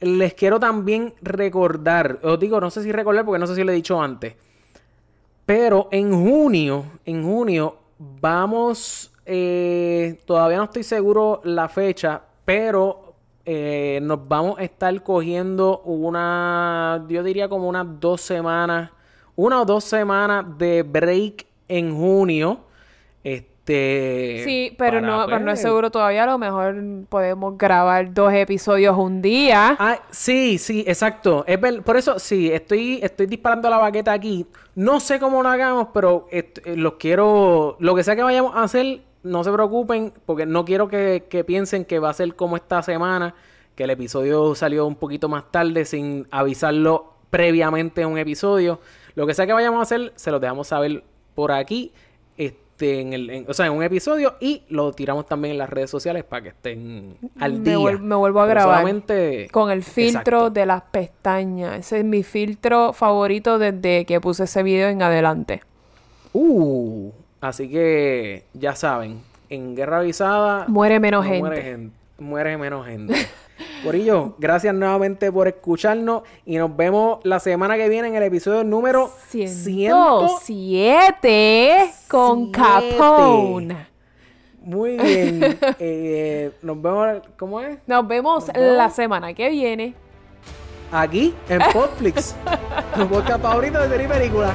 Les quiero también recordar, os digo, no sé si recordar porque no sé si lo he dicho antes, pero en junio, en junio vamos, eh, todavía no estoy seguro la fecha, pero eh, nos vamos a estar cogiendo una, yo diría como unas dos semanas, una o dos semanas de break en junio. Este. Sí, pero no, pero no es seguro todavía. A lo mejor podemos grabar dos episodios un día. Ah, sí, sí, exacto. Es por eso, sí, estoy, estoy disparando la baqueta aquí. No sé cómo lo hagamos, pero est- eh, los quiero. Lo que sea que vayamos a hacer, no se preocupen, porque no quiero que, que piensen que va a ser como esta semana, que el episodio salió un poquito más tarde sin avisarlo previamente en un episodio. Lo que sea que vayamos a hacer, se los dejamos saber por aquí. Este, en el, en- o sea, en un episodio y lo tiramos también en las redes sociales para que estén al Me día. vuel- me vuelvo a Pero grabar solamente- Con el filtro Exacto. de las pestañas. Ese es mi filtro favorito desde que puse ese video en adelante. Uh, así que ya saben, en Guerra Avisada Muere menos no gente. Muere, muere menos gente. Corillo, gracias nuevamente por escucharnos y nos vemos la semana que viene en el episodio número 100. 107 con. Capone. Muy bien. Eh, nos vemos, ¿cómo es? Nos vemos la semana que viene. Aquí en Podflix. Tu podcast favorito de serie y película.